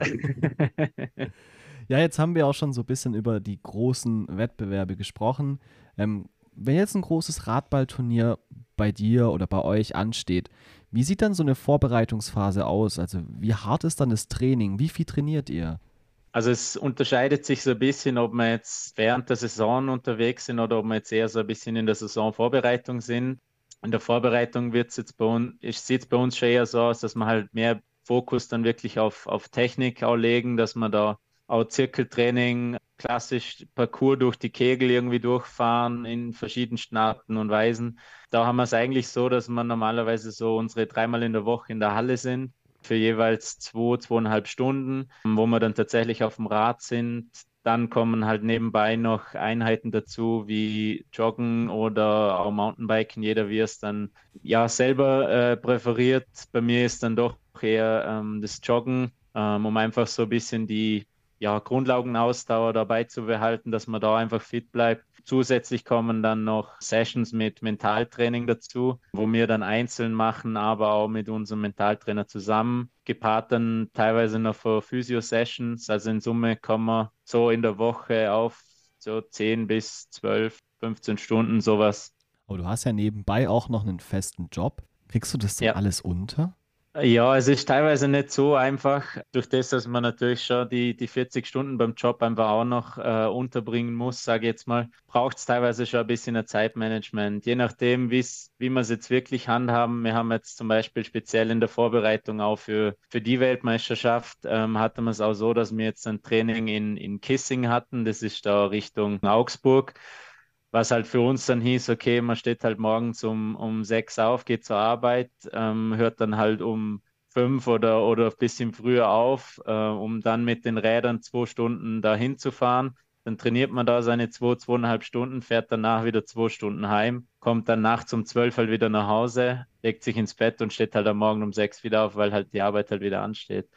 ja, jetzt haben wir auch schon so ein bisschen über die großen Wettbewerbe gesprochen. Ähm, wenn jetzt ein großes Radballturnier bei dir oder bei euch ansteht, wie sieht dann so eine Vorbereitungsphase aus? Also wie hart ist dann das Training? Wie viel trainiert ihr? Also es unterscheidet sich so ein bisschen, ob wir jetzt während der Saison unterwegs sind oder ob wir jetzt eher so ein bisschen in der Saisonvorbereitung sind. In der Vorbereitung wird es jetzt bei uns, sieht es bei uns schon eher so aus, dass wir halt mehr Fokus dann wirklich auf, auf Technik auch legen, dass man da auch Zirkeltraining, klassisch Parcours durch die Kegel irgendwie durchfahren in verschiedensten Arten und Weisen. Da haben wir es eigentlich so, dass wir normalerweise so unsere dreimal in der Woche in der Halle sind, für jeweils zwei, zweieinhalb Stunden, wo wir dann tatsächlich auf dem Rad sind. Dann kommen halt nebenbei noch Einheiten dazu wie Joggen oder auch Mountainbiken, jeder wie es dann ja selber äh, präferiert. Bei mir ist dann doch eher ähm, das Joggen, ähm, um einfach so ein bisschen die ja, Grundlagenausdauer dabei zu behalten, dass man da einfach fit bleibt. Zusätzlich kommen dann noch Sessions mit Mentaltraining dazu, wo wir dann einzeln machen, aber auch mit unserem Mentaltrainer zusammen. Gepaart dann teilweise noch für Physio-Sessions. Also in Summe kommen wir so in der Woche auf so 10 bis 12, 15 Stunden sowas. Aber du hast ja nebenbei auch noch einen festen Job. Kriegst du das dann ja. alles unter? Ja, es ist teilweise nicht so einfach, durch das, dass man natürlich schon die, die 40 Stunden beim Job einfach auch noch äh, unterbringen muss, sage ich jetzt mal, braucht es teilweise schon ein bisschen ein Zeitmanagement. Je nachdem, wie wir es jetzt wirklich handhaben. Wir haben jetzt zum Beispiel speziell in der Vorbereitung auch für, für die Weltmeisterschaft, ähm, hatten wir es auch so, dass wir jetzt ein Training in, in Kissing hatten. Das ist da Richtung Augsburg was halt für uns dann hieß, okay, man steht halt morgens um, um sechs auf, geht zur Arbeit, ähm, hört dann halt um fünf oder, oder ein bisschen früher auf, äh, um dann mit den Rädern zwei Stunden dahin zu fahren. Dann trainiert man da seine zwei, zweieinhalb Stunden, fährt danach wieder zwei Stunden heim, kommt dann nachts um zwölf halt wieder nach Hause, legt sich ins Bett und steht halt am Morgen um sechs wieder auf, weil halt die Arbeit halt wieder ansteht.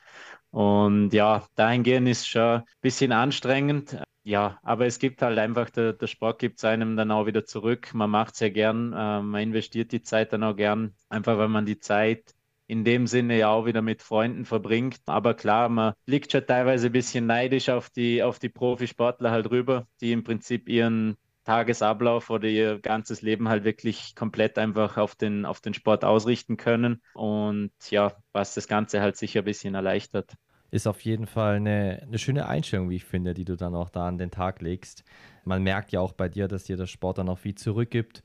Und ja, dahingehend ist schon ein bisschen anstrengend ja, aber es gibt halt einfach, der, der Sport gibt es einem dann auch wieder zurück. Man macht es ja gern, äh, man investiert die Zeit dann auch gern, einfach weil man die Zeit in dem Sinne ja auch wieder mit Freunden verbringt. Aber klar, man liegt schon teilweise ein bisschen neidisch auf die, auf die Profisportler halt rüber, die im Prinzip ihren Tagesablauf oder ihr ganzes Leben halt wirklich komplett einfach auf den, auf den Sport ausrichten können. Und ja, was das Ganze halt sicher ein bisschen erleichtert ist auf jeden Fall eine, eine schöne Einstellung, wie ich finde, die du dann auch da an den Tag legst. Man merkt ja auch bei dir, dass dir der Sport dann auch viel zurückgibt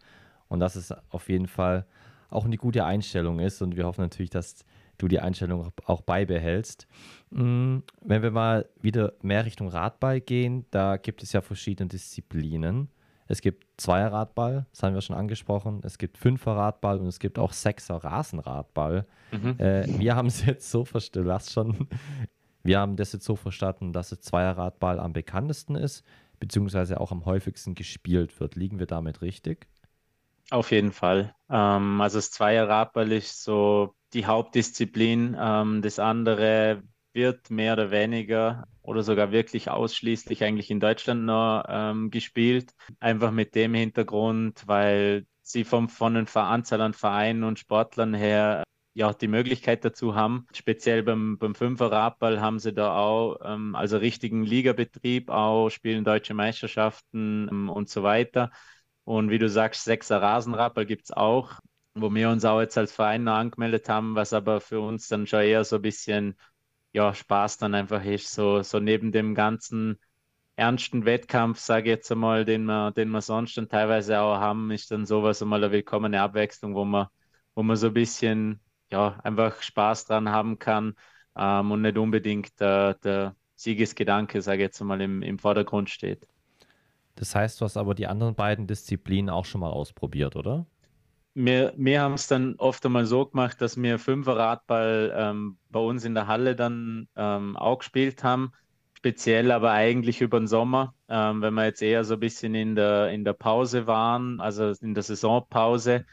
und dass es auf jeden Fall auch eine gute Einstellung ist und wir hoffen natürlich, dass du die Einstellung auch beibehältst. Mm, wenn wir mal wieder mehr Richtung Radball gehen, da gibt es ja verschiedene Disziplinen. Es gibt Zweierradball, das haben wir schon angesprochen. Es gibt Fünferradball und es gibt auch Sechser Rasenradball. Mhm. Äh, wir haben es jetzt so verstanden, lass schon. Wir haben das jetzt so verstanden, dass das Zweierradball am bekanntesten ist, beziehungsweise auch am häufigsten gespielt wird. Liegen wir damit richtig? Auf jeden Fall. Ähm, also das Zweierradball ist so die Hauptdisziplin. Ähm, das andere wird mehr oder weniger oder sogar wirklich ausschließlich eigentlich in Deutschland noch ähm, gespielt. Einfach mit dem Hintergrund, weil sie vom, von den Anzahl an Vereinen und Sportlern her ja die Möglichkeit dazu haben. Speziell beim, beim Fünfer Radball haben sie da auch ähm, also richtigen Ligabetrieb, auch spielen deutsche Meisterschaften ähm, und so weiter. Und wie du sagst, Sechser Rasenradball gibt es auch, wo wir uns auch jetzt als Verein noch angemeldet haben, was aber für uns dann schon eher so ein bisschen ja, Spaß dann einfach ist, so, so neben dem ganzen ernsten Wettkampf, sage ich jetzt einmal, den wir, den wir sonst dann teilweise auch haben, ist dann sowas einmal eine willkommene Abwechslung, wo man, wo man so ein bisschen ja, einfach Spaß dran haben kann ähm, und nicht unbedingt der, der Siegesgedanke, sage ich jetzt einmal, im, im Vordergrund steht. Das heißt, du hast aber die anderen beiden Disziplinen auch schon mal ausprobiert, oder? Wir, wir haben es dann oft einmal so gemacht, dass wir Fünfer Radball ähm, bei uns in der Halle dann ähm, auch gespielt haben speziell aber eigentlich über den Sommer, ähm, wenn wir jetzt eher so ein bisschen in der, in der Pause waren, also in der Saisonpause,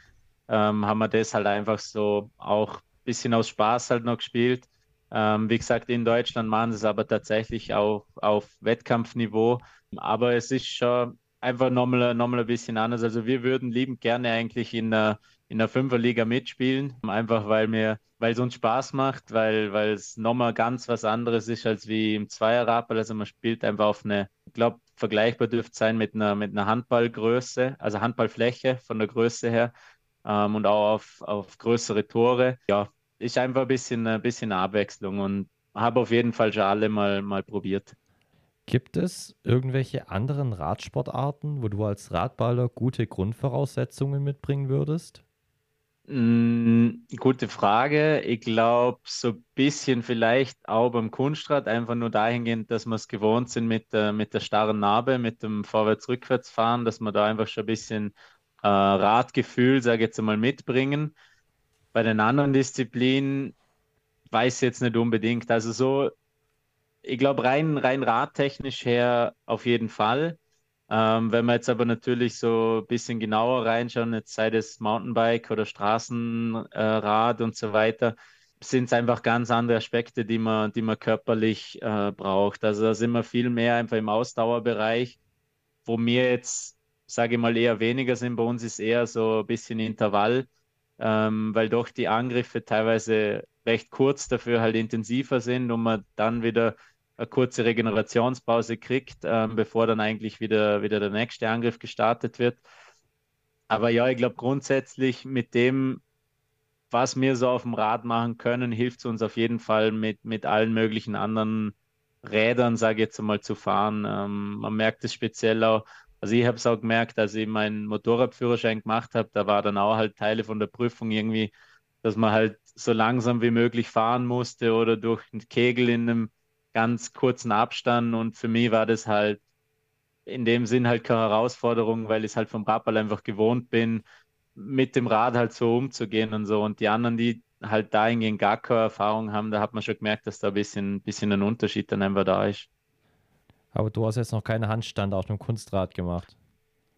ähm, haben wir das halt einfach so auch ein bisschen aus Spaß halt noch gespielt. Ähm, wie gesagt, in Deutschland machen sie es aber tatsächlich auch auf Wettkampfniveau. Aber es ist schon einfach nochmal, nochmal ein bisschen anders. Also wir würden liebend gerne eigentlich in der, in der Fünferliga mitspielen, einfach weil mir weil es uns Spaß macht, weil, weil es nochmal ganz was anderes ist als wie im Zweierradball. Also man spielt einfach auf eine, ich glaube, vergleichbar dürfte sein mit einer, mit einer Handballgröße, also Handballfläche von der Größe her ähm, und auch auf, auf größere Tore. Ja, ist einfach ein bisschen, ein bisschen Abwechslung und habe auf jeden Fall schon alle mal, mal probiert. Gibt es irgendwelche anderen Radsportarten, wo du als Radballer gute Grundvoraussetzungen mitbringen würdest? Mm, gute Frage. Ich glaube, so ein bisschen vielleicht auch beim Kunstrad, einfach nur dahingehend, dass wir es gewohnt sind mit der, mit der starren Narbe, mit dem Vorwärts-Rückwärts-Fahren, dass wir da einfach schon ein bisschen äh, Radgefühl, sage ich jetzt einmal, mitbringen. Bei den anderen Disziplinen weiß ich jetzt nicht unbedingt. Also so, ich glaube, rein, rein radtechnisch her auf jeden Fall. Ähm, wenn wir jetzt aber natürlich so ein bisschen genauer reinschauen, jetzt sei es Mountainbike oder Straßenrad äh, und so weiter, sind es einfach ganz andere Aspekte, die man, die man körperlich äh, braucht. Also da sind wir viel mehr einfach im Ausdauerbereich, wo wir jetzt, sage ich mal, eher weniger sind. Bei uns ist eher so ein bisschen Intervall, ähm, weil doch die Angriffe teilweise recht kurz, dafür halt intensiver sind und man dann wieder eine kurze Regenerationspause kriegt, ähm, bevor dann eigentlich wieder, wieder der nächste Angriff gestartet wird. Aber ja, ich glaube grundsätzlich mit dem, was wir so auf dem Rad machen können, hilft es uns auf jeden Fall mit, mit allen möglichen anderen Rädern, sage ich jetzt mal, zu fahren. Ähm, man merkt es speziell auch, also ich habe es auch gemerkt, als ich meinen Motorradführerschein gemacht habe, da war dann auch halt Teile von der Prüfung irgendwie, dass man halt so langsam wie möglich fahren musste oder durch einen Kegel in einem ganz kurzen Abstand und für mich war das halt in dem Sinn halt keine Herausforderung, weil ich es halt vom Radball einfach gewohnt bin, mit dem Rad halt so umzugehen und so. Und die anderen, die halt dahingehend gar keine Erfahrung haben, da hat man schon gemerkt, dass da ein bisschen, bisschen ein Unterschied dann einfach da ist. Aber du hast jetzt noch keine Handstand auf dem Kunstrad gemacht.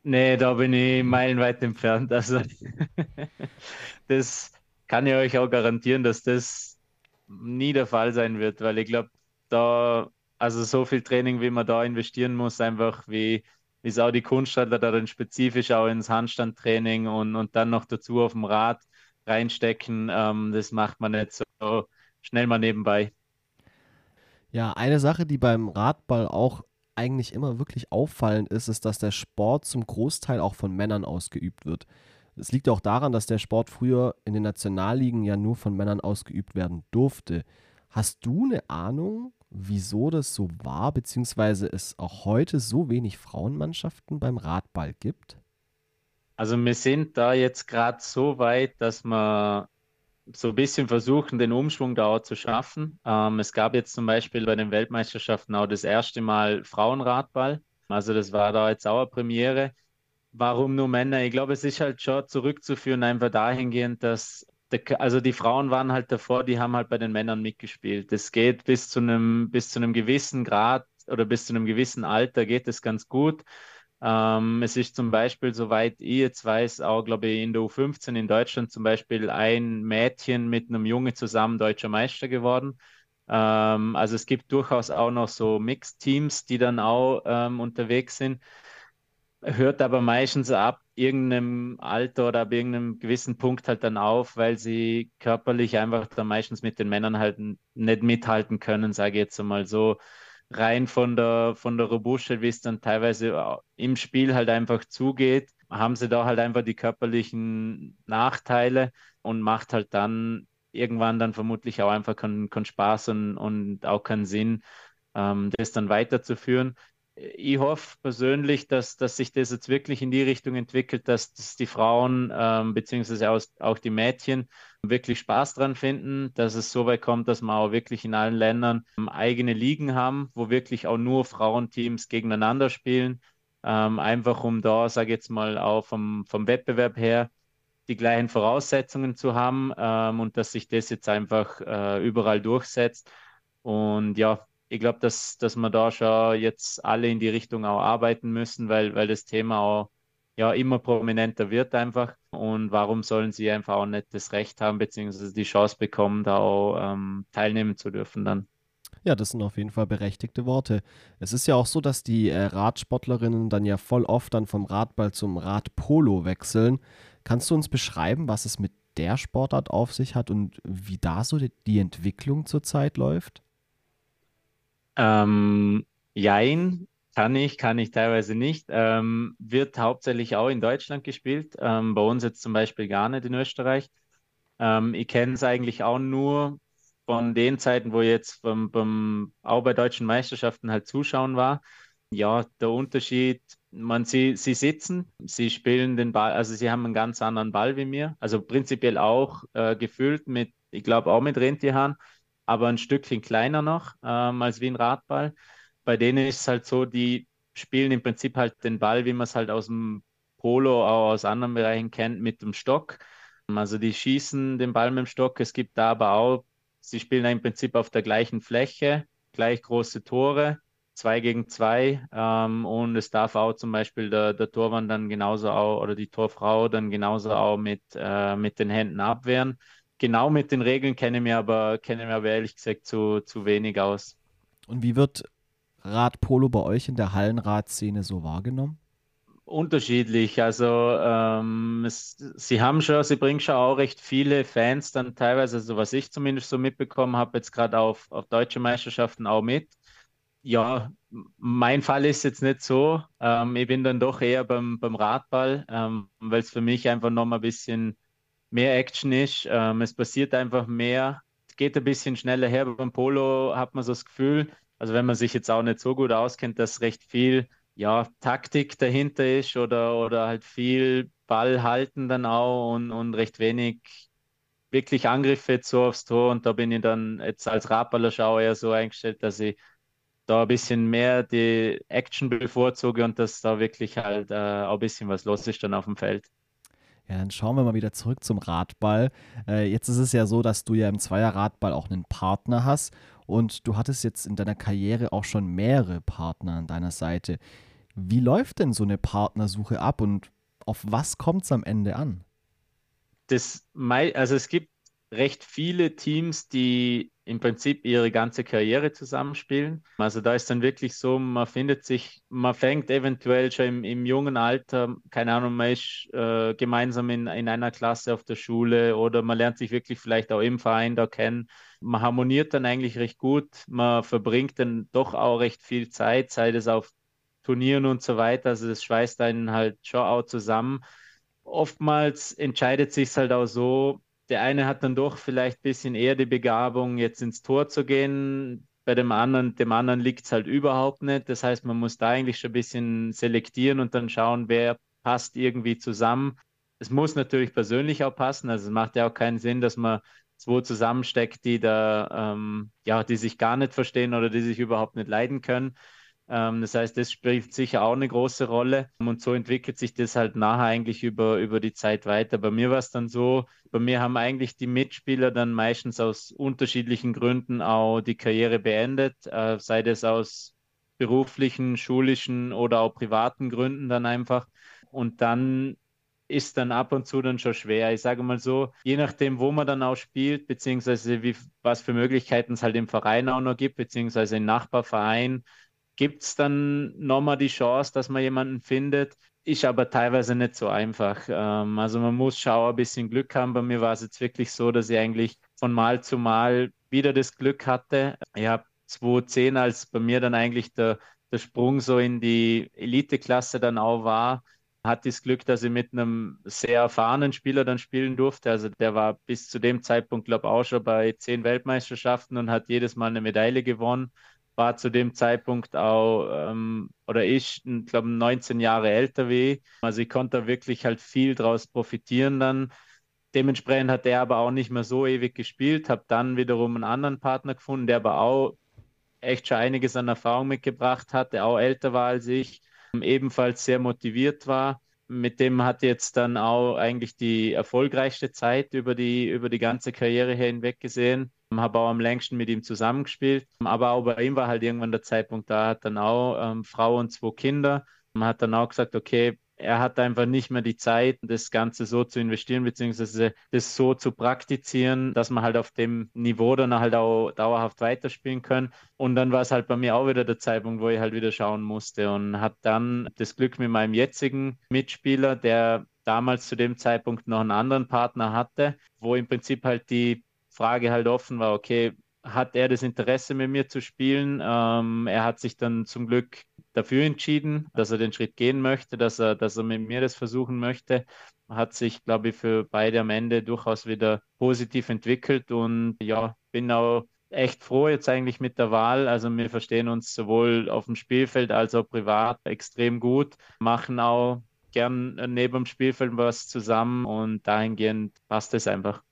Nee, da bin ich meilenweit entfernt. Also [laughs] das kann ich euch auch garantieren, dass das nie der Fall sein wird, weil ich glaube, da, also so viel Training, wie man da investieren muss, einfach wie, wie es auch die Kunststadler da dann spezifisch auch ins Handstandtraining und, und dann noch dazu auf dem Rad reinstecken, ähm, das macht man nicht so schnell mal nebenbei. Ja, eine Sache, die beim Radball auch eigentlich immer wirklich auffallend ist, ist, dass der Sport zum Großteil auch von Männern ausgeübt wird. Es liegt auch daran, dass der Sport früher in den Nationalligen ja nur von Männern ausgeübt werden durfte. Hast du eine Ahnung, wieso das so war, beziehungsweise es auch heute so wenig Frauenmannschaften beim Radball gibt? Also wir sind da jetzt gerade so weit, dass wir so ein bisschen versuchen, den Umschwung da auch zu schaffen. Ähm, es gab jetzt zum Beispiel bei den Weltmeisterschaften auch das erste Mal Frauenradball. Also das war da jetzt auch eine Premiere. Warum nur Männer? Ich glaube, es ist halt schon zurückzuführen einfach dahingehend, dass also die Frauen waren halt davor, die haben halt bei den Männern mitgespielt. Es geht bis zu einem, bis zu einem gewissen Grad oder bis zu einem gewissen Alter geht es ganz gut. Ähm, es ist zum Beispiel, soweit ich jetzt weiß, auch, glaube ich, in der U15 in Deutschland zum Beispiel ein Mädchen mit einem Junge zusammen deutscher Meister geworden. Ähm, also es gibt durchaus auch noch so Mixed-Teams, die dann auch ähm, unterwegs sind hört aber meistens ab irgendeinem Alter oder ab irgendeinem gewissen Punkt halt dann auf, weil sie körperlich einfach dann meistens mit den Männern halt nicht mithalten können, sage ich jetzt einmal so. Rein von der, von der Robustheit, wie es dann teilweise im Spiel halt einfach zugeht, haben sie da halt einfach die körperlichen Nachteile und macht halt dann irgendwann dann vermutlich auch einfach keinen, keinen Spaß und, und auch keinen Sinn, ähm, das dann weiterzuführen ich hoffe persönlich, dass, dass sich das jetzt wirklich in die Richtung entwickelt, dass, dass die Frauen ähm, beziehungsweise auch, auch die Mädchen wirklich Spaß dran finden, dass es so weit kommt, dass wir auch wirklich in allen Ländern ähm, eigene Ligen haben, wo wirklich auch nur Frauenteams gegeneinander spielen. Ähm, einfach um da, sage ich jetzt mal, auch vom, vom Wettbewerb her die gleichen Voraussetzungen zu haben ähm, und dass sich das jetzt einfach äh, überall durchsetzt. Und ja, ich glaube, dass, dass wir da schon jetzt alle in die Richtung auch arbeiten müssen, weil, weil das Thema auch ja immer prominenter wird einfach. Und warum sollen sie einfach auch nicht das Recht haben, beziehungsweise die Chance bekommen, da auch ähm, teilnehmen zu dürfen dann? Ja, das sind auf jeden Fall berechtigte Worte. Es ist ja auch so, dass die äh, Radsportlerinnen dann ja voll oft dann vom Radball zum Radpolo wechseln. Kannst du uns beschreiben, was es mit der Sportart auf sich hat und wie da so die, die Entwicklung zurzeit läuft? Ähm, jein, kann ich, kann ich teilweise nicht. Ähm, wird hauptsächlich auch in Deutschland gespielt. Ähm, bei uns jetzt zum Beispiel gar nicht in Österreich. Ähm, ich kenne es eigentlich auch nur von den Zeiten, wo ich jetzt beim, beim, auch bei deutschen Meisterschaften halt zuschauen war. Ja, der Unterschied, man, sie, sie sitzen, sie spielen den Ball, also sie haben einen ganz anderen Ball wie mir. Also prinzipiell auch äh, gefüllt mit, ich glaube auch mit Rentierhaaren aber ein Stückchen kleiner noch ähm, als wie ein Radball. Bei denen ist es halt so, die spielen im Prinzip halt den Ball, wie man es halt aus dem Polo, auch aus anderen Bereichen kennt, mit dem Stock. Also die schießen den Ball mit dem Stock. Es gibt da aber auch, sie spielen im Prinzip auf der gleichen Fläche, gleich große Tore, zwei gegen zwei. Ähm, und es darf auch zum Beispiel der, der Torwand dann genauso auch oder die Torfrau dann genauso auch mit, äh, mit den Händen abwehren genau mit den Regeln kenne ich mir aber, kenne mir aber ehrlich gesagt zu, zu wenig aus. Und wie wird Radpolo bei euch in der Hallenradszene so wahrgenommen? Unterschiedlich. Also ähm, es, sie haben schon, sie bringen schon auch recht viele Fans dann teilweise, also was ich zumindest so mitbekommen habe, jetzt gerade auf, auf deutsche Meisterschaften auch mit. Ja, mein Fall ist jetzt nicht so. Ähm, ich bin dann doch eher beim, beim Radball, ähm, weil es für mich einfach noch mal ein bisschen mehr Action ist. Ähm, es passiert einfach mehr. Geht ein bisschen schneller her. Beim Polo hat man so das Gefühl, also wenn man sich jetzt auch nicht so gut auskennt, dass recht viel ja, Taktik dahinter ist oder, oder halt viel Ball halten dann auch und, und recht wenig wirklich Angriffe so aufs Tor. Und da bin ich dann jetzt als Radballer schau eher so eingestellt, dass ich da ein bisschen mehr die Action bevorzuge und dass da wirklich halt äh, auch ein bisschen was los ist dann auf dem Feld. Ja, dann schauen wir mal wieder zurück zum Radball. Äh, jetzt ist es ja so, dass du ja im Zweierradball auch einen Partner hast und du hattest jetzt in deiner Karriere auch schon mehrere Partner an deiner Seite. Wie läuft denn so eine Partnersuche ab und auf was kommt es am Ende an? Das, also es gibt recht viele Teams, die im Prinzip ihre ganze Karriere zusammenspielen. Also da ist dann wirklich so, man findet sich, man fängt eventuell schon im, im jungen Alter, keine Ahnung, man ist äh, gemeinsam in, in einer Klasse auf der Schule oder man lernt sich wirklich vielleicht auch im Verein da kennen. Man harmoniert dann eigentlich recht gut, man verbringt dann doch auch recht viel Zeit, sei es auf Turnieren und so weiter. Also das schweißt einen halt schon auch zusammen. Oftmals entscheidet sich halt auch so, der eine hat dann doch vielleicht ein bisschen eher die Begabung, jetzt ins Tor zu gehen. Bei dem anderen, dem anderen liegt es halt überhaupt nicht. Das heißt, man muss da eigentlich schon ein bisschen selektieren und dann schauen, wer passt irgendwie zusammen. Es muss natürlich persönlich auch passen. Also es macht ja auch keinen Sinn, dass man zwei zusammensteckt, die da, ähm, ja, die sich gar nicht verstehen oder die sich überhaupt nicht leiden können. Ähm, das heißt, das spielt sicher auch eine große Rolle. Und so entwickelt sich das halt nachher eigentlich über, über die Zeit weiter. Bei mir war es dann so, bei mir haben eigentlich die Mitspieler dann meistens aus unterschiedlichen Gründen auch die Karriere beendet, äh, sei das aus beruflichen, schulischen oder auch privaten Gründen dann einfach. Und dann ist dann ab und zu dann schon schwer. Ich sage mal so, je nachdem, wo man dann auch spielt, beziehungsweise wie, was für Möglichkeiten es halt im Verein auch noch gibt, beziehungsweise im Nachbarverein, gibt es dann nochmal die Chance, dass man jemanden findet. Ist aber teilweise nicht so einfach. Ähm, also man muss schon ein bisschen Glück haben. Bei mir war es jetzt wirklich so, dass ich eigentlich von Mal zu Mal wieder das Glück hatte. Ich habe 2010, als bei mir dann eigentlich der, der Sprung so in die Eliteklasse dann auch war, hatte das Glück, dass ich mit einem sehr erfahrenen Spieler dann spielen durfte. Also der war bis zu dem Zeitpunkt, glaube ich, auch schon bei zehn Weltmeisterschaften und hat jedes Mal eine Medaille gewonnen. War zu dem Zeitpunkt auch, ähm, oder ich, glaube 19 Jahre älter wie ich. Also ich konnte da wirklich halt viel draus profitieren dann. Dementsprechend hat er aber auch nicht mehr so ewig gespielt, habe dann wiederum einen anderen Partner gefunden, der aber auch echt schon einiges an Erfahrung mitgebracht hat, der auch älter war als ich, ebenfalls sehr motiviert war. Mit dem hat jetzt dann auch eigentlich die erfolgreichste Zeit über die, über die ganze Karriere hinweg gesehen. Habe auch am längsten mit ihm zusammengespielt. Aber auch bei ihm war halt irgendwann der Zeitpunkt da, hat dann auch ähm, Frau und zwei Kinder. Man hat dann auch gesagt, okay, er hat einfach nicht mehr die Zeit, das Ganze so zu investieren, beziehungsweise das so zu praktizieren, dass man halt auf dem Niveau dann halt auch dauerhaft weiterspielen können. Und dann war es halt bei mir auch wieder der Zeitpunkt, wo ich halt wieder schauen musste und hat dann das Glück mit meinem jetzigen Mitspieler, der damals zu dem Zeitpunkt noch einen anderen Partner hatte, wo im Prinzip halt die Frage halt offen war, okay, hat er das Interesse mit mir zu spielen? Ähm, er hat sich dann zum Glück dafür entschieden, dass er den Schritt gehen möchte, dass er, dass er mit mir das versuchen möchte. Hat sich, glaube ich, für beide am Ende durchaus wieder positiv entwickelt und ja, bin auch echt froh jetzt eigentlich mit der Wahl. Also wir verstehen uns sowohl auf dem Spielfeld als auch privat extrem gut, machen auch gern neben dem Spielfeld was zusammen und dahingehend passt es einfach.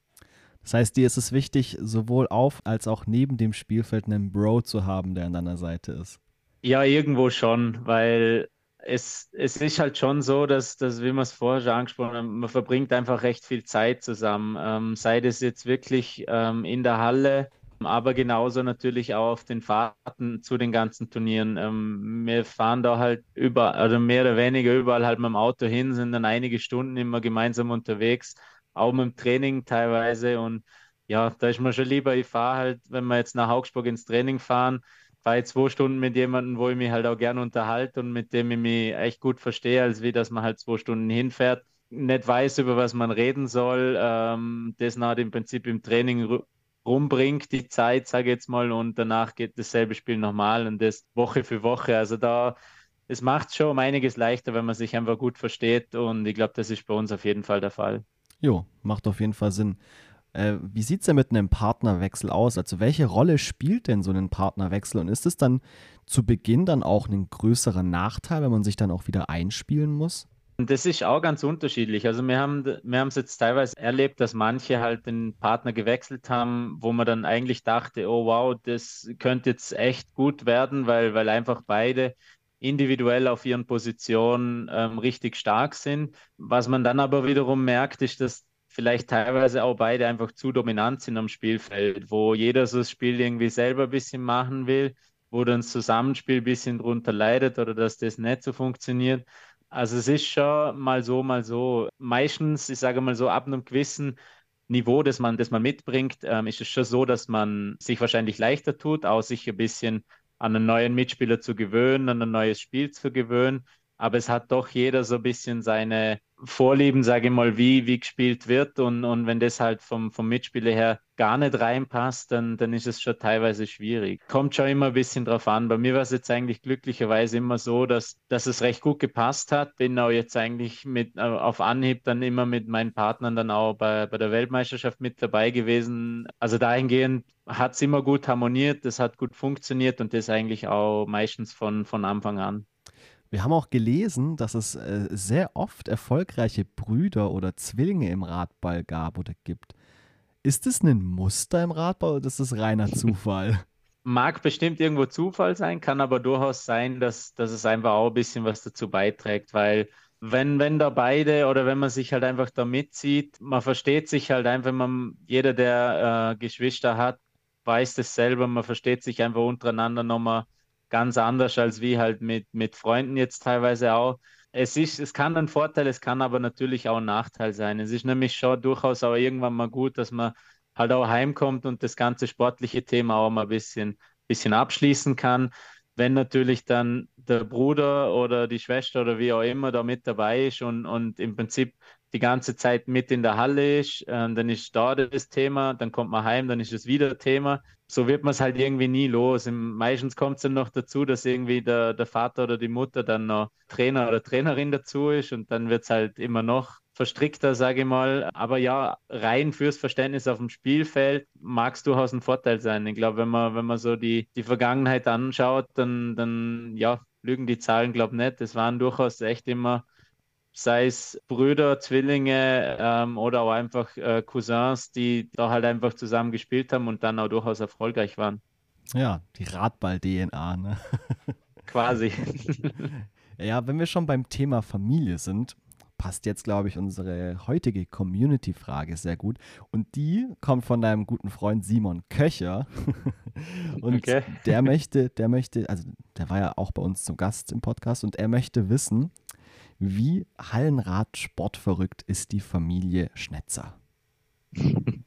Das heißt, dir ist es wichtig, sowohl auf als auch neben dem Spielfeld einen Bro zu haben, der an deiner Seite ist. Ja, irgendwo schon, weil es, es ist halt schon so, dass, dass wie wir es vorher schon angesprochen haben, man verbringt einfach recht viel Zeit zusammen. Ähm, sei das jetzt wirklich ähm, in der Halle, aber genauso natürlich auch auf den Fahrten zu den ganzen Turnieren. Ähm, wir fahren da halt über, oder mehr oder weniger überall halt mit dem Auto hin, sind dann einige Stunden immer gemeinsam unterwegs, auch mit dem Training teilweise. Und ja, da ist mir schon lieber, ich fahre halt, wenn wir jetzt nach Augsburg ins Training fahren, ich zwei Stunden mit jemandem, wo ich mich halt auch gerne unterhalte und mit dem ich mich echt gut verstehe, als wie dass man halt zwei Stunden hinfährt, nicht weiß, über was man reden soll, ähm, das halt im Prinzip im Training rumbringt, die Zeit, sage ich jetzt mal, und danach geht dasselbe Spiel nochmal und das Woche für Woche. Also da, es macht schon um einiges leichter, wenn man sich einfach gut versteht und ich glaube, das ist bei uns auf jeden Fall der Fall. Jo, macht auf jeden Fall Sinn. Äh, wie sieht es denn mit einem Partnerwechsel aus? Also welche Rolle spielt denn so ein Partnerwechsel? Und ist es dann zu Beginn dann auch ein größerer Nachteil, wenn man sich dann auch wieder einspielen muss? Das ist auch ganz unterschiedlich. Also wir haben wir es jetzt teilweise erlebt, dass manche halt den Partner gewechselt haben, wo man dann eigentlich dachte, oh wow, das könnte jetzt echt gut werden, weil, weil einfach beide individuell auf ihren Positionen ähm, richtig stark sind. Was man dann aber wiederum merkt, ist, dass vielleicht teilweise auch beide einfach zu dominant sind am Spielfeld, wo jeder so das Spiel irgendwie selber ein bisschen machen will, wo dann das Zusammenspiel ein bisschen drunter leidet oder dass das nicht so funktioniert. Also es ist schon mal so, mal so. Meistens, ich sage mal so, ab einem gewissen Niveau, das man, das man mitbringt, ähm, ist es schon so, dass man sich wahrscheinlich leichter tut, auch sich ein bisschen an einen neuen Mitspieler zu gewöhnen, an ein neues Spiel zu gewöhnen. Aber es hat doch jeder so ein bisschen seine Vorlieben, sage ich mal, wie, wie gespielt wird. Und, und wenn das halt vom, vom Mitspieler her gar nicht reinpasst, dann, dann ist es schon teilweise schwierig. Kommt schon immer ein bisschen drauf an. Bei mir war es jetzt eigentlich glücklicherweise immer so, dass, dass es recht gut gepasst hat. Bin auch jetzt eigentlich mit, äh, auf Anhieb dann immer mit meinen Partnern dann auch bei, bei der Weltmeisterschaft mit dabei gewesen. Also dahingehend hat es immer gut harmoniert, das hat gut funktioniert und das eigentlich auch meistens von, von Anfang an. Wir haben auch gelesen, dass es äh, sehr oft erfolgreiche Brüder oder Zwillinge im Radball gab oder gibt. Ist das ein Muster im Radball oder ist das reiner [laughs] Zufall? Mag bestimmt irgendwo Zufall sein, kann aber durchaus sein, dass, dass es einfach auch ein bisschen was dazu beiträgt, weil wenn, wenn da beide oder wenn man sich halt einfach da mitzieht, man versteht sich halt einfach, man, jeder, der äh, Geschwister hat, weiß das selber, man versteht sich einfach untereinander nochmal ganz anders als wie halt mit, mit Freunden jetzt teilweise auch. Es, ist, es kann ein Vorteil, es kann aber natürlich auch ein Nachteil sein. Es ist nämlich schon durchaus auch irgendwann mal gut, dass man halt auch heimkommt und das ganze sportliche Thema auch mal ein bisschen, bisschen abschließen kann. wenn natürlich dann der Bruder oder die Schwester oder wie auch immer da mit dabei ist und, und im Prinzip die ganze Zeit mit in der Halle ist, äh, dann ist da das Thema, dann kommt man heim, dann ist es wieder Thema. So wird man es halt irgendwie nie los. meistens kommt es dann noch dazu, dass irgendwie der, der Vater oder die Mutter dann noch Trainer oder Trainerin dazu ist und dann wird es halt immer noch verstrickter, sage ich mal. Aber ja, rein fürs Verständnis auf dem Spielfeld mag es durchaus ein Vorteil sein. Ich glaube, wenn man, wenn man so die, die Vergangenheit anschaut, dann, dann ja, lügen die Zahlen, glaube ich, nicht. Es waren durchaus echt immer sei es Brüder, Zwillinge ähm, oder auch einfach äh, Cousins, die da halt einfach zusammen gespielt haben und dann auch durchaus erfolgreich waren. Ja, die Radball-DNA, ne? [laughs] [laughs] Quasi. ja, wenn wir schon beim Thema Familie sind, passt jetzt, glaube ich, unsere heutige Community-Frage sehr gut. Und die kommt von deinem guten Freund Simon Köcher. [laughs] und okay. der möchte, der möchte, also der war ja auch bei uns zum Gast im Podcast und er möchte wissen, wie Hallenrad-sportverrückt ist die Familie Schnetzer? [laughs]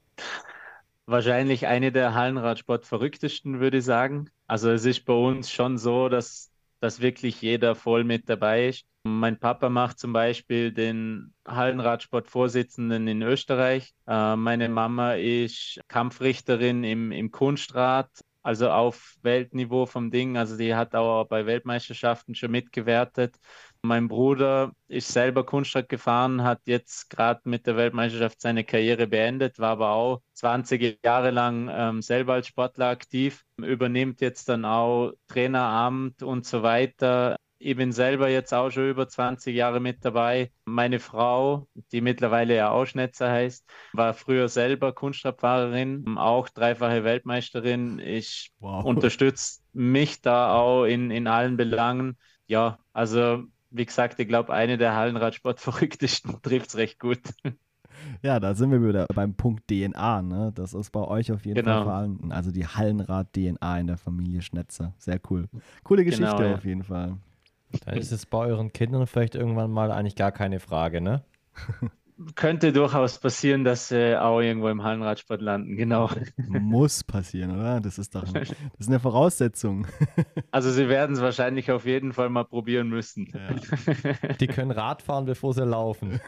Wahrscheinlich eine der Hallenradsport-verrücktesten, würde ich sagen. Also es ist bei uns schon so, dass, dass wirklich jeder voll mit dabei ist. Mein Papa macht zum Beispiel den Hallenradsport-Vorsitzenden in Österreich. Äh, meine Mama ist Kampfrichterin im, im Kunstrad also auf Weltniveau vom Ding. Also die hat auch bei Weltmeisterschaften schon mitgewertet. Mein Bruder ist selber Kunststück gefahren, hat jetzt gerade mit der Weltmeisterschaft seine Karriere beendet, war aber auch 20 Jahre lang ähm, selber als Sportler aktiv, übernimmt jetzt dann auch Traineramt und so weiter. Ich bin selber jetzt auch schon über 20 Jahre mit dabei. Meine Frau, die mittlerweile ja auch Schnetzer heißt, war früher selber Kunstradfahrerin, auch dreifache Weltmeisterin. Ich wow. unterstütze mich da auch in, in allen Belangen. Ja, also wie gesagt, ich glaube, eine der Hallenradsport-Verrücktesten [laughs] trifft es recht gut. Ja, da sind wir wieder beim Punkt DNA. Ne? Das ist bei euch auf jeden genau. Fall vorhanden. Also die Hallenrad-DNA in der Familie Schnetzer. Sehr cool. Coole genau, Geschichte genau, ja. auf jeden Fall. Dann ist es bei euren Kindern vielleicht irgendwann mal eigentlich gar keine Frage, ne? [laughs] könnte durchaus passieren, dass sie auch irgendwo im Hallenradsport landen, [laughs] genau. Muss passieren, oder? Das ist doch ein, [laughs] das ist eine Voraussetzung. [laughs] Also sie werden es wahrscheinlich auf jeden Fall mal probieren müssen. Ja. Die können Rad fahren, bevor sie laufen.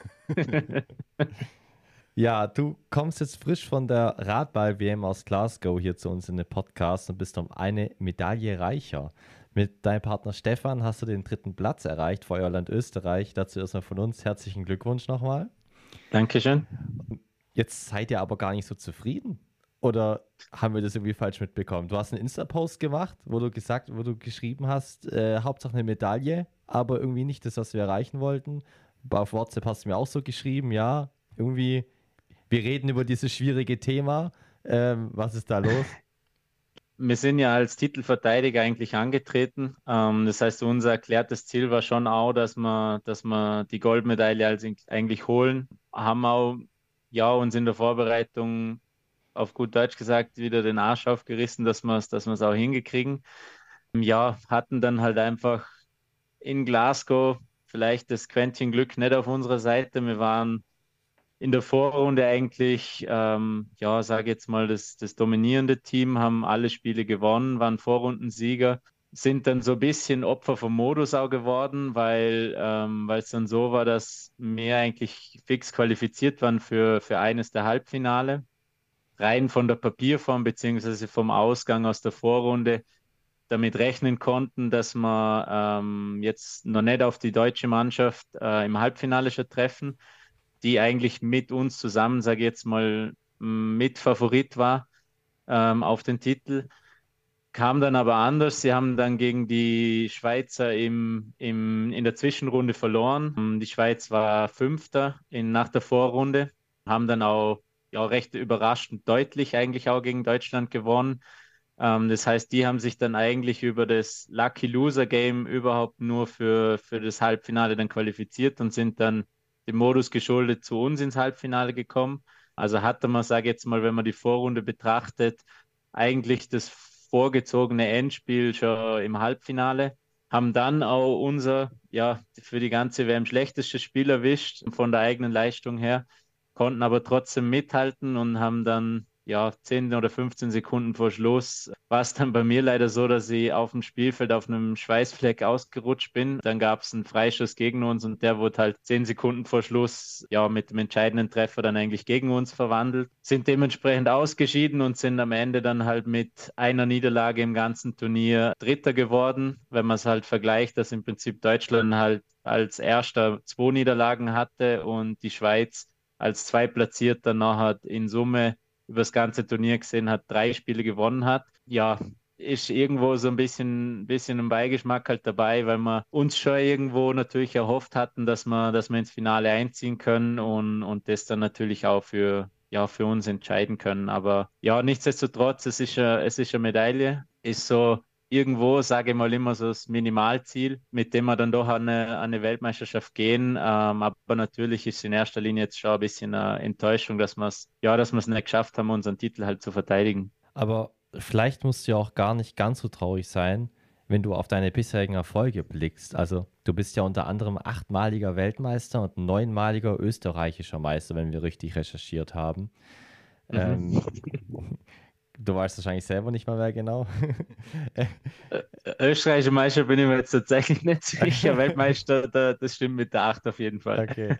Ja, du kommst jetzt frisch von der Radball-WM aus Glasgow hier zu uns in den Podcast und bist um eine Medaille reicher. Mit deinem Partner Stefan hast du den dritten Platz erreicht für euer Land Österreich. Dazu erstmal von uns herzlichen Glückwunsch nochmal. Dankeschön. Jetzt seid ihr aber gar nicht so zufrieden. Oder haben wir das irgendwie falsch mitbekommen? Du hast einen Insta-Post gemacht, wo du gesagt, wo du geschrieben hast, äh, Hauptsache eine Medaille, aber irgendwie nicht das, was wir erreichen wollten. Auf WhatsApp hast du mir auch so geschrieben, ja, irgendwie, wir reden über dieses schwierige Thema. Ähm, was ist da los? [laughs] Wir sind ja als Titelverteidiger eigentlich angetreten. Ähm, das heißt, unser erklärtes Ziel war schon auch, dass wir, dass wir die Goldmedaille eigentlich holen. Haben auch ja, uns in der Vorbereitung auf gut Deutsch gesagt wieder den Arsch aufgerissen, dass wir es dass auch hingekriegen. Ja, hatten dann halt einfach in Glasgow vielleicht das Quäntchen Glück nicht auf unserer Seite. Wir waren in der Vorrunde eigentlich, ähm, ja, sage jetzt mal, das, das dominierende Team, haben alle Spiele gewonnen, waren Vorrundensieger, sind dann so ein bisschen Opfer vom Modus auch geworden, weil ähm, es dann so war, dass wir eigentlich fix qualifiziert waren für, für eines der Halbfinale. Rein von der Papierform beziehungsweise vom Ausgang aus der Vorrunde damit rechnen konnten, dass wir ähm, jetzt noch nicht auf die deutsche Mannschaft äh, im Halbfinale schon treffen die eigentlich mit uns zusammen, sage ich jetzt mal, mit Favorit war ähm, auf den Titel. Kam dann aber anders. Sie haben dann gegen die Schweizer im, im, in der Zwischenrunde verloren. Die Schweiz war Fünfter in, nach der Vorrunde, haben dann auch ja, recht überraschend deutlich eigentlich auch gegen Deutschland gewonnen. Ähm, das heißt, die haben sich dann eigentlich über das Lucky Loser Game überhaupt nur für, für das Halbfinale dann qualifiziert und sind dann dem Modus geschuldet zu uns ins Halbfinale gekommen. Also hatte man, sage jetzt mal, wenn man die Vorrunde betrachtet, eigentlich das vorgezogene Endspiel schon im Halbfinale. Haben dann auch unser, ja, für die ganze WM schlechteste Spiel erwischt von der eigenen Leistung her, konnten aber trotzdem mithalten und haben dann ja, 10 oder 15 Sekunden vor Schluss war es dann bei mir leider so, dass ich auf dem Spielfeld auf einem Schweißfleck ausgerutscht bin. Dann gab es einen Freischuss gegen uns und der wurde halt 10 Sekunden vor Schluss ja mit dem entscheidenden Treffer dann eigentlich gegen uns verwandelt. Sind dementsprechend ausgeschieden und sind am Ende dann halt mit einer Niederlage im ganzen Turnier Dritter geworden. Wenn man es halt vergleicht, dass im Prinzip Deutschland halt als erster zwei Niederlagen hatte und die Schweiz als Zweitplatzierter nachher in Summe über das ganze Turnier gesehen hat, drei Spiele gewonnen hat. Ja, ist irgendwo so ein bisschen, bisschen ein Beigeschmack halt dabei, weil wir uns schon irgendwo natürlich erhofft hatten, dass wir, dass wir ins Finale einziehen können und, und das dann natürlich auch für, ja, für uns entscheiden können. Aber ja, nichtsdestotrotz, es ist, eine, es ist eine Medaille, ist so irgendwo, sage ich mal, immer so das Minimalziel, mit dem wir dann doch an eine, eine Weltmeisterschaft gehen. Ähm, aber natürlich ist es in erster Linie jetzt schon ein bisschen eine Enttäuschung, dass wir es, ja, dass wir es nicht geschafft haben, unseren Titel halt zu verteidigen. Aber vielleicht musst du ja auch gar nicht ganz so traurig sein, wenn du auf deine bisherigen Erfolge blickst. Also du bist ja unter anderem achtmaliger Weltmeister und neunmaliger österreichischer Meister, wenn wir richtig recherchiert haben. Mhm. Ähm, [laughs] Du weißt wahrscheinlich selber nicht mal, wer genau. Österreichischer Meister bin ich mir jetzt tatsächlich nicht sicher. [laughs] Weltmeister, da, das stimmt mit der 8 auf jeden Fall. Okay.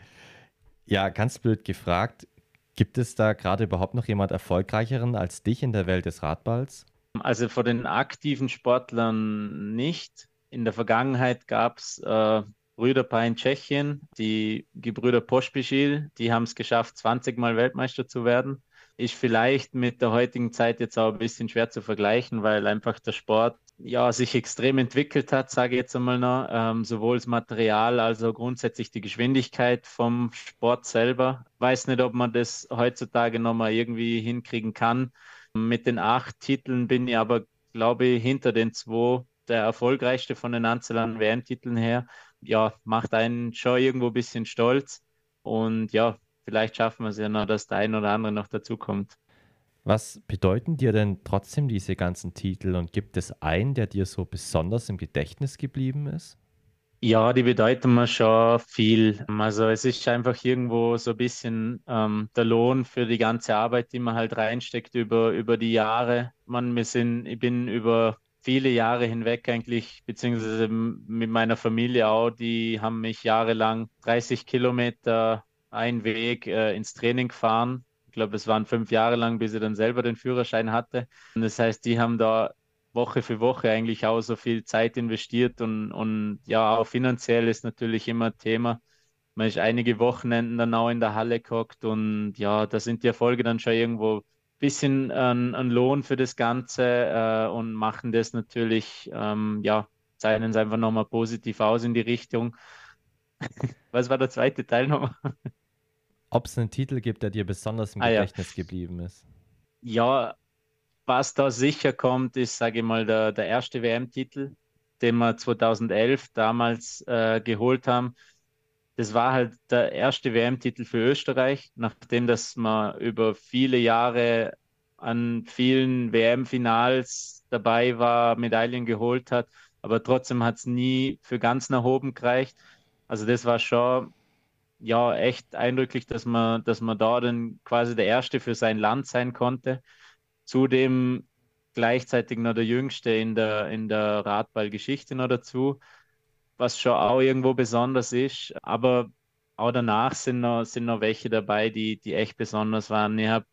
Ja, ganz blöd gefragt. Gibt es da gerade überhaupt noch jemand erfolgreicheren als dich in der Welt des Radballs? Also von den aktiven Sportlern nicht. In der Vergangenheit gab es äh, Brüderpaar in Tschechien, die Gebrüder Pospischil, die haben es geschafft, 20 Mal Weltmeister zu werden ist vielleicht mit der heutigen Zeit jetzt auch ein bisschen schwer zu vergleichen, weil einfach der Sport ja sich extrem entwickelt hat, sage ich jetzt einmal noch, ähm, sowohl das Material als auch grundsätzlich die Geschwindigkeit vom Sport selber. Weiß nicht, ob man das heutzutage nochmal irgendwie hinkriegen kann. Mit den acht Titeln bin ich aber, glaube ich, hinter den zwei der erfolgreichste von den Anzahl WM-Titeln her. Ja, macht einen schon irgendwo ein bisschen stolz. Und ja, vielleicht schaffen wir es ja noch, dass der ein oder andere noch dazukommt. Was bedeuten dir denn trotzdem diese ganzen Titel und gibt es einen, der dir so besonders im Gedächtnis geblieben ist? Ja, die bedeuten mir schon viel. Also es ist einfach irgendwo so ein bisschen ähm, der Lohn für die ganze Arbeit, die man halt reinsteckt über, über die Jahre. Man, wir sind, ich bin über viele Jahre hinweg eigentlich, beziehungsweise mit meiner Familie auch, die haben mich jahrelang 30 Kilometer einen Weg äh, ins Training gefahren. Ich glaube, es waren fünf Jahre lang, bis ich dann selber den Führerschein hatte. Und das heißt, die haben da Woche für Woche eigentlich auch so viel Zeit investiert und, und ja, auch finanziell ist natürlich immer Thema. Man ist einige Wochenenden dann auch in der Halle gehockt und ja, da sind die Erfolge dann schon irgendwo ein bisschen ein, ein Lohn für das Ganze äh, und machen das natürlich, ähm, ja, zeichnen es einfach nochmal positiv aus in die Richtung. [laughs] Was war der zweite Teil nochmal? Ob es einen Titel gibt, der dir besonders im ah, Gedächtnis ja. geblieben ist? Ja, was da sicher kommt, ist, sage ich mal, der, der erste WM-Titel, den wir 2011 damals äh, geholt haben. Das war halt der erste WM-Titel für Österreich, nachdem dass man über viele Jahre an vielen WM-Finals dabei war, Medaillen geholt hat, aber trotzdem hat es nie für ganz nach oben gereicht. Also das war schon ja echt eindrücklich, dass man, dass man da dann quasi der Erste für sein Land sein konnte. Zudem gleichzeitig noch der Jüngste in der, in der Radballgeschichte noch dazu, was schon auch irgendwo besonders ist. Aber auch danach sind noch, sind noch welche dabei, die, die echt besonders waren. Ich habe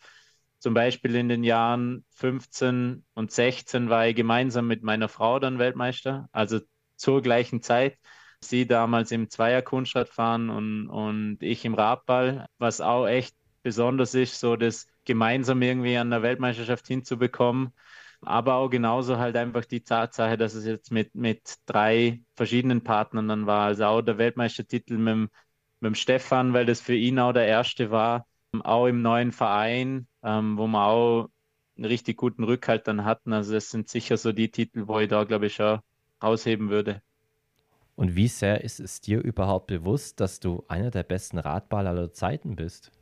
zum Beispiel in den Jahren 15 und 16 war ich gemeinsam mit meiner Frau dann Weltmeister, also zur gleichen Zeit sie damals im Zweier-Kunstradfahren und, und ich im Radball, was auch echt besonders ist, so das gemeinsam irgendwie an der Weltmeisterschaft hinzubekommen. Aber auch genauso halt einfach die Tatsache, dass es jetzt mit, mit drei verschiedenen Partnern dann war. Also auch der Weltmeistertitel mit, mit dem Stefan, weil das für ihn auch der erste war. Auch im neuen Verein, ähm, wo wir auch einen richtig guten Rückhalt dann hatten. Also das sind sicher so die Titel, wo ich da, glaube ich, schon rausheben würde. Und wie sehr ist es dir überhaupt bewusst, dass du einer der besten Radballer aller Zeiten bist?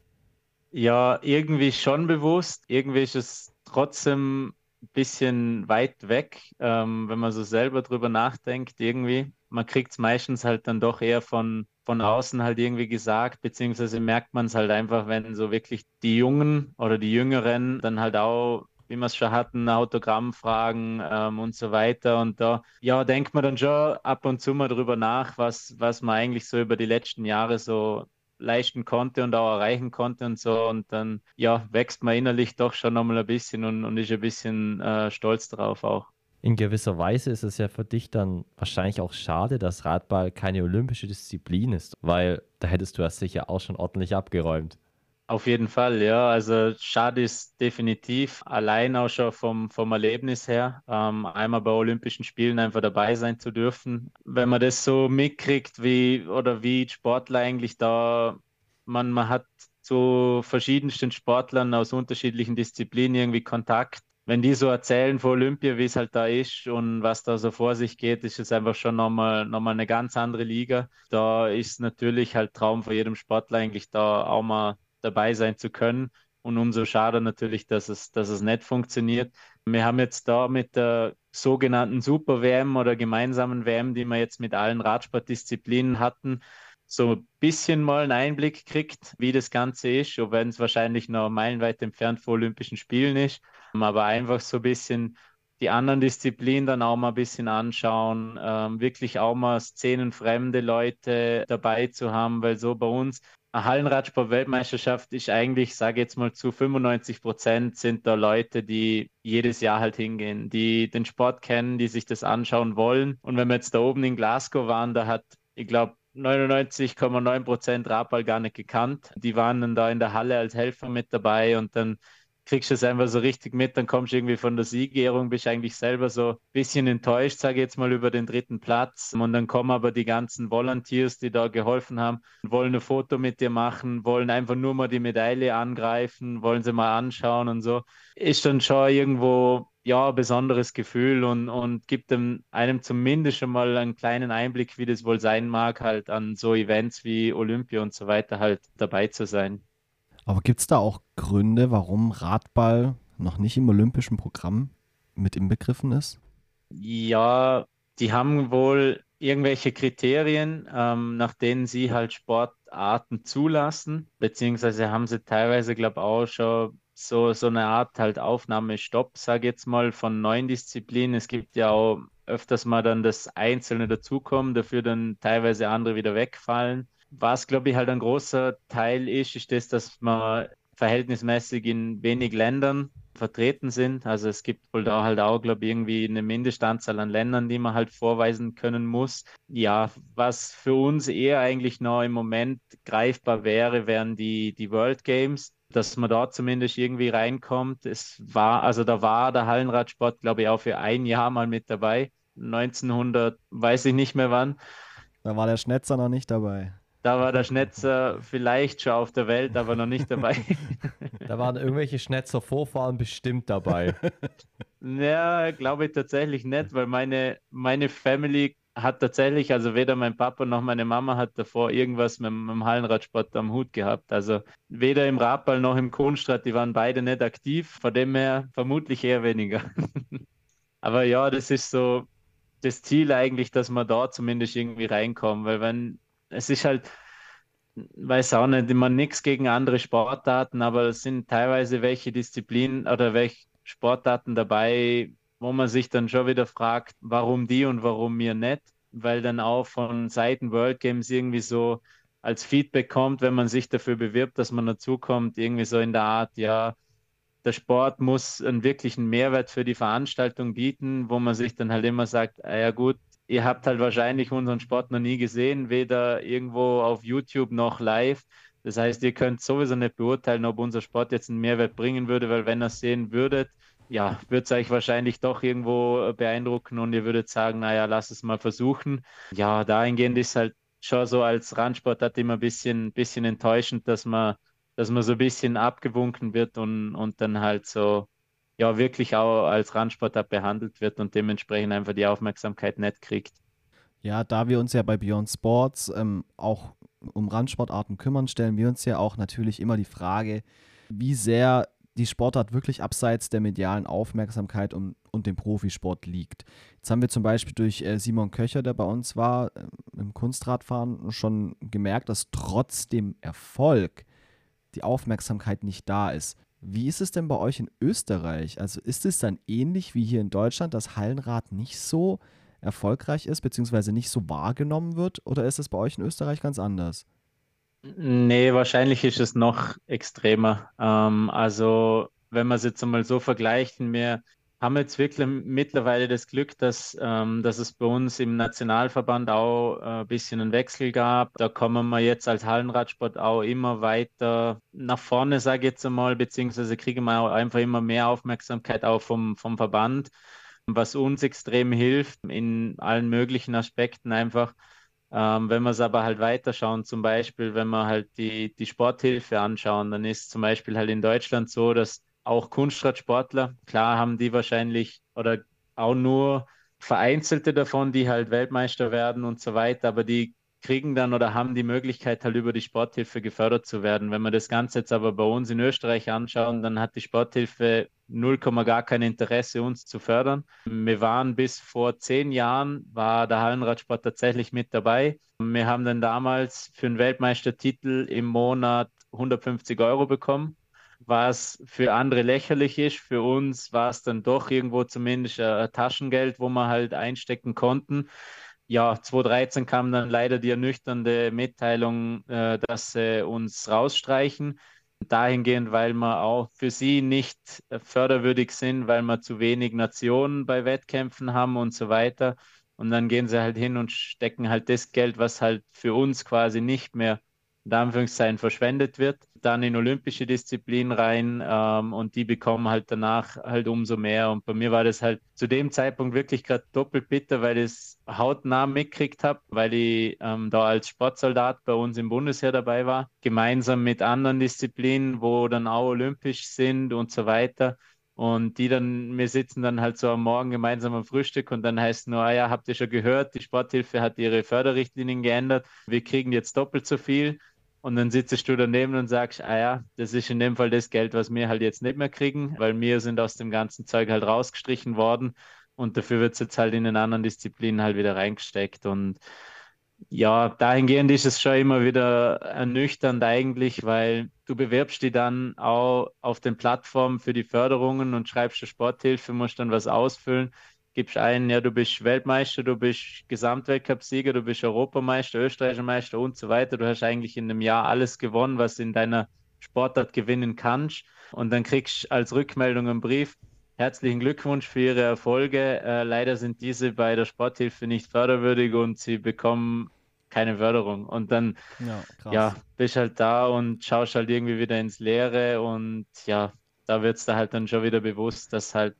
Ja, irgendwie schon bewusst. Irgendwie ist es trotzdem ein bisschen weit weg, ähm, wenn man so selber drüber nachdenkt, irgendwie. man kriegt es meistens halt dann doch eher von, von außen halt irgendwie gesagt, beziehungsweise merkt man es halt einfach, wenn so wirklich die Jungen oder die Jüngeren dann halt auch wie wir es schon hatten, Autogrammfragen ähm, und so weiter. Und da, ja, denkt man dann schon ab und zu mal drüber nach, was, was man eigentlich so über die letzten Jahre so leisten konnte und auch erreichen konnte und so. Und dann, ja, wächst man innerlich doch schon nochmal ein bisschen und, und ist ein bisschen äh, stolz drauf auch. In gewisser Weise ist es ja für dich dann wahrscheinlich auch schade, dass Radball keine olympische Disziplin ist, weil da hättest du das sicher auch schon ordentlich abgeräumt. Auf jeden Fall, ja. Also schade ist definitiv allein auch schon vom, vom Erlebnis her, ähm, einmal bei Olympischen Spielen einfach dabei sein zu dürfen. Wenn man das so mitkriegt, wie oder wie Sportler eigentlich da, man, man hat zu verschiedensten Sportlern aus unterschiedlichen Disziplinen irgendwie Kontakt. Wenn die so erzählen vor Olympia, wie es halt da ist und was da so vor sich geht, ist es einfach schon nochmal, nochmal eine ganz andere Liga. Da ist natürlich halt Traum für jedem Sportler eigentlich da auch mal dabei sein zu können. Und umso schade natürlich, dass es, dass es nicht funktioniert. Wir haben jetzt da mit der sogenannten Super-WM oder gemeinsamen WM, die wir jetzt mit allen Radsportdisziplinen hatten, so ein bisschen mal einen Einblick kriegt, wie das Ganze ist, auch wenn es wahrscheinlich noch meilenweit entfernt vor Olympischen Spielen ist. Aber einfach so ein bisschen die anderen Disziplinen dann auch mal ein bisschen anschauen, ähm, wirklich auch mal szenenfremde Leute dabei zu haben, weil so bei uns eine Hallenradsport-Weltmeisterschaft ist eigentlich, sage jetzt mal zu 95 Prozent sind da Leute, die jedes Jahr halt hingehen, die den Sport kennen, die sich das anschauen wollen. Und wenn wir jetzt da oben in Glasgow waren, da hat, ich glaube, 99,9 Prozent Radball gar nicht gekannt. Die waren dann da in der Halle als Helfer mit dabei und dann kriegst du es einfach so richtig mit, dann kommst du irgendwie von der Siegerehrung, bist eigentlich selber so ein bisschen enttäuscht, sage ich jetzt mal, über den dritten Platz. Und dann kommen aber die ganzen Volunteers, die da geholfen haben, wollen ein Foto mit dir machen, wollen einfach nur mal die Medaille angreifen, wollen sie mal anschauen und so. Ist dann schon irgendwo ja, ein besonderes Gefühl und, und gibt dem, einem zumindest schon mal einen kleinen Einblick, wie das wohl sein mag, halt an so Events wie Olympia und so weiter halt dabei zu sein. Aber gibt es da auch Gründe, warum Radball noch nicht im olympischen Programm mit inbegriffen ist? Ja, die haben wohl irgendwelche Kriterien, ähm, nach denen sie halt Sportarten zulassen, beziehungsweise haben sie teilweise, glaube ich, auch schon so, so eine Art halt Aufnahmestopp, sage ich jetzt mal, von neuen Disziplinen. Es gibt ja auch öfters mal dann das Einzelne dazukommen, dafür dann teilweise andere wieder wegfallen. Was, glaube ich, halt ein großer Teil ist, ist das, dass man verhältnismäßig in wenig Ländern vertreten sind. Also es gibt wohl da halt auch, glaube ich, irgendwie eine Mindestanzahl an Ländern, die man halt vorweisen können muss. Ja, was für uns eher eigentlich noch im Moment greifbar wäre, wären die, die World Games, dass man da zumindest irgendwie reinkommt. Es war, also da war der Hallenradsport, glaube ich, auch für ein Jahr mal mit dabei. 1900, weiß ich nicht mehr wann. Da war der Schnetzer noch nicht dabei. Da war der Schnetzer vielleicht schon auf der Welt, aber noch nicht dabei. [laughs] Da waren irgendwelche Schnetzer-Vorfahren bestimmt dabei. [laughs] Ja, glaube ich tatsächlich nicht, weil meine, meine Family hat tatsächlich, also weder mein Papa noch meine Mama hat davor irgendwas mit, mit dem Hallenradsport am Hut gehabt. Also weder im Radball noch im Kunstrad, die waren beide nicht aktiv, von dem her vermutlich eher weniger. [laughs] Aber ja, das ist so das Ziel eigentlich, dass man da zumindest irgendwie reinkommen, weil wenn es ist halt, weiß auch nicht, immer nichts gegen andere Sportarten, aber es sind teilweise welche Disziplinen oder welche Sportarten dabei, wo man sich dann schon wieder fragt, warum die und warum mir nicht, weil dann auch von Seiten World Games irgendwie so als Feedback kommt, wenn man sich dafür bewirbt, dass man dazukommt, irgendwie so in der Art, ja, der Sport muss einen wirklichen Mehrwert für die Veranstaltung bieten, wo man sich dann halt immer sagt, ah ja gut, ihr habt halt wahrscheinlich unseren Sport noch nie gesehen, weder irgendwo auf YouTube noch live. Das heißt, ihr könnt sowieso nicht beurteilen, ob unser Sport jetzt einen Mehrwert bringen würde, weil wenn ihr es sehen würdet, ja, würde es euch wahrscheinlich doch irgendwo beeindrucken und ihr würdet sagen, naja, lass es mal versuchen. Ja, dahingehend ist halt schon so als Randsportart immer ein bisschen, bisschen enttäuschend, dass man, dass man so ein bisschen abgewunken wird und, und dann halt so ja wirklich auch als Randsportart behandelt wird und dementsprechend einfach die Aufmerksamkeit nicht kriegt. Ja, da wir uns ja bei Beyond Sports ähm, auch um Randsportarten kümmern, stellen wir uns ja auch natürlich immer die Frage, wie sehr die Sportart wirklich abseits der medialen Aufmerksamkeit und, und dem Profisport liegt. Jetzt haben wir zum Beispiel durch äh, Simon Köcher, der bei uns war, äh, im Kunstradfahren schon gemerkt, dass trotz dem Erfolg die Aufmerksamkeit nicht da ist. Wie ist es denn bei euch in Österreich? Also ist es dann ähnlich wie hier in Deutschland, dass Hallenrad nicht so erfolgreich ist, beziehungsweise nicht so wahrgenommen wird? Oder ist es bei euch in Österreich ganz anders? Nee, wahrscheinlich ist es noch extremer. Ähm, also, wenn man es jetzt einmal so vergleicht, wir haben jetzt wirklich mittlerweile das Glück, dass, ähm, dass es bei uns im Nationalverband auch äh, ein bisschen einen Wechsel gab. Da kommen wir jetzt als Hallenradsport auch immer weiter nach vorne, sage ich jetzt einmal, beziehungsweise kriegen wir auch einfach immer mehr Aufmerksamkeit auch vom, vom Verband, was uns extrem hilft in allen möglichen Aspekten einfach. Ähm, wenn wir es aber halt weiterschauen, zum Beispiel, wenn wir halt die, die Sporthilfe anschauen, dann ist zum Beispiel halt in Deutschland so, dass auch Kunstradsportler, klar haben die wahrscheinlich oder auch nur vereinzelte davon, die halt Weltmeister werden und so weiter, aber die kriegen dann oder haben die Möglichkeit, halt über die Sporthilfe gefördert zu werden. Wenn wir das Ganze jetzt aber bei uns in Österreich anschauen, dann hat die Sporthilfe 0, gar kein Interesse, uns zu fördern. Wir waren bis vor zehn Jahren, war der Hallenradsport tatsächlich mit dabei. Wir haben dann damals für einen Weltmeistertitel im Monat 150 Euro bekommen was für andere lächerlich ist. Für uns war es dann doch irgendwo zumindest ein Taschengeld, wo wir halt einstecken konnten ja, 2013 kam dann leider die ernüchternde Mitteilung, äh, dass sie uns rausstreichen. Dahingehend, weil wir auch für sie nicht förderwürdig sind, weil wir zu wenig Nationen bei Wettkämpfen haben und so weiter. Und dann gehen sie halt hin und stecken halt das Geld, was halt für uns quasi nicht mehr in Anführungszeichen verschwendet wird, dann in olympische Disziplinen rein ähm, und die bekommen halt danach halt umso mehr. Und bei mir war das halt zu dem Zeitpunkt wirklich gerade doppelt bitter, weil ich es hautnah mitgekriegt habe, weil ich ähm, da als Sportsoldat bei uns im Bundesheer dabei war, gemeinsam mit anderen Disziplinen, wo dann auch olympisch sind und so weiter. Und die dann, wir sitzen dann halt so am Morgen gemeinsam am Frühstück und dann heißt nur, ah ja, habt ihr schon gehört, die Sporthilfe hat ihre Förderrichtlinien geändert, wir kriegen jetzt doppelt so viel. Und dann sitzt du daneben und sagst, ah ja, das ist in dem Fall das Geld, was wir halt jetzt nicht mehr kriegen, weil wir sind aus dem ganzen Zeug halt rausgestrichen worden und dafür wird es jetzt halt in den anderen Disziplinen halt wieder reingesteckt. Und ja, dahingehend ist es schon immer wieder ernüchternd eigentlich, weil du bewirbst dich dann auch auf den Plattformen für die Förderungen und schreibst eine Sporthilfe, musst dann was ausfüllen gibst ein, ja, du bist Weltmeister, du bist Gesamtweltcupsieger, du bist Europameister, Österreicher Meister und so weiter. Du hast eigentlich in einem Jahr alles gewonnen, was in deiner Sportart gewinnen kannst. Und dann kriegst du als Rückmeldung einen Brief. Herzlichen Glückwunsch für Ihre Erfolge. Äh, leider sind diese bei der Sporthilfe nicht förderwürdig und Sie bekommen keine Förderung. Und dann ja, ja, bist halt da und schaust halt irgendwie wieder ins Leere und ja, da wird es da halt dann schon wieder bewusst, dass halt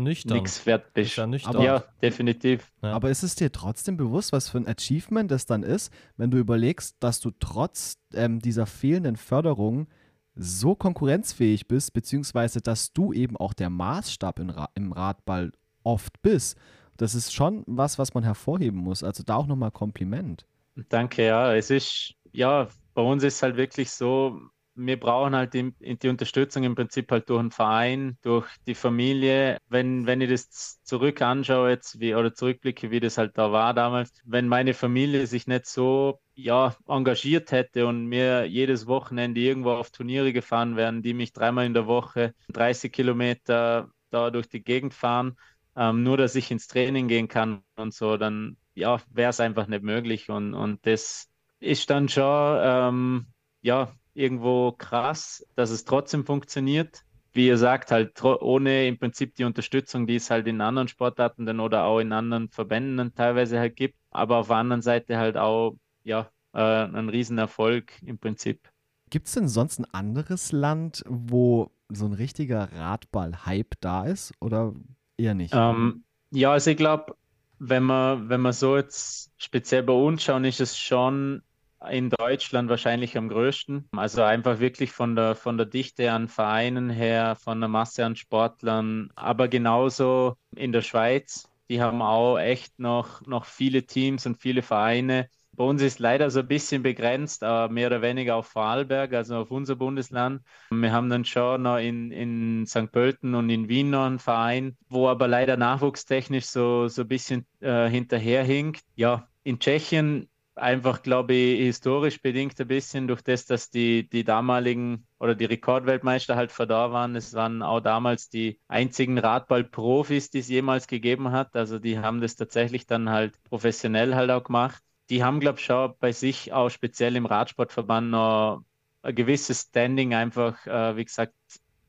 nichts wert bist. Ist Aber, ja, definitiv. Ja. Aber ist es dir trotzdem bewusst, was für ein Achievement das dann ist, wenn du überlegst, dass du trotz ähm, dieser fehlenden Förderung so konkurrenzfähig bist, beziehungsweise dass du eben auch der Maßstab Ra im Radball oft bist. Das ist schon was, was man hervorheben muss. Also da auch nochmal Kompliment. Danke, ja. Es ist, ja, bei uns ist halt wirklich so, wir brauchen halt die, die, Unterstützung im Prinzip halt durch den Verein, durch die Familie. Wenn, wenn ich das zurück anschaue jetzt wie, oder zurückblicke, wie das halt da war damals, wenn meine Familie sich nicht so ja, engagiert hätte und mir jedes Wochenende irgendwo auf Turniere gefahren wären, die mich dreimal in der Woche 30 Kilometer da durch die Gegend fahren, ähm, nur dass ich ins Training gehen kann und so, dann ja, wäre es einfach nicht möglich. Und, und das ist dann schon, ähm, ja, irgendwo krass, dass es trotzdem funktioniert. Wie ihr sagt, halt ohne im Prinzip die Unterstützung, die es halt in anderen Sportarten dann oder auch in anderen Verbänden dann teilweise halt gibt, aber auf der anderen Seite halt auch ja, äh, ein Riesenerfolg im Prinzip. Gibt es denn sonst ein anderes Land, wo so ein richtiger Radball-Hype da ist oder eher nicht? Ähm, ja, also ich glaube, wenn man, wenn man so jetzt speziell bei uns schauen, ist es schon in Deutschland wahrscheinlich am größten. Also einfach wirklich von der, von der Dichte an Vereinen her, von der Masse an Sportlern, aber genauso in der Schweiz. Die haben auch echt noch, noch viele Teams und viele Vereine, bei uns ist leider so ein bisschen begrenzt, aber mehr oder weniger auf Vorarlberg, also auf unser Bundesland. Wir haben dann schon noch in, in St. Pölten und in Wien noch einen Verein, wo aber leider nachwuchstechnisch so, so ein bisschen äh, hinterherhinkt. Ja, in Tschechien einfach, glaube ich, historisch bedingt ein bisschen durch das, dass die, die damaligen oder die Rekordweltmeister halt verdorben waren. Es waren auch damals die einzigen Radballprofis, die es jemals gegeben hat. Also die haben das tatsächlich dann halt professionell halt auch gemacht die haben, glaube ich, schon bei sich auch speziell im Radsportverband noch ein gewisses Standing einfach, äh, wie gesagt,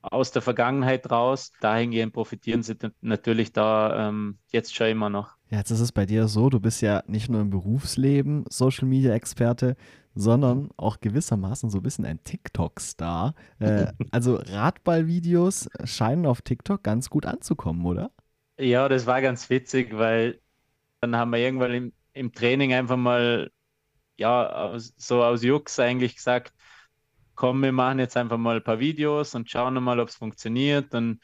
aus der Vergangenheit raus. Dahingehend profitieren sie natürlich da ähm, jetzt schon immer noch. Ja, jetzt ist es bei dir so, du bist ja nicht nur im Berufsleben Social Media Experte, sondern auch gewissermaßen so ein bisschen ein TikTok-Star. Äh, [laughs] also Radballvideos scheinen auf TikTok ganz gut anzukommen, oder? Ja, das war ganz witzig, weil dann haben wir irgendwann im, im Training einfach mal, ja, aus, so aus Jux eigentlich gesagt, komm, wir machen jetzt einfach mal ein paar Videos und schauen mal, ob es funktioniert. Und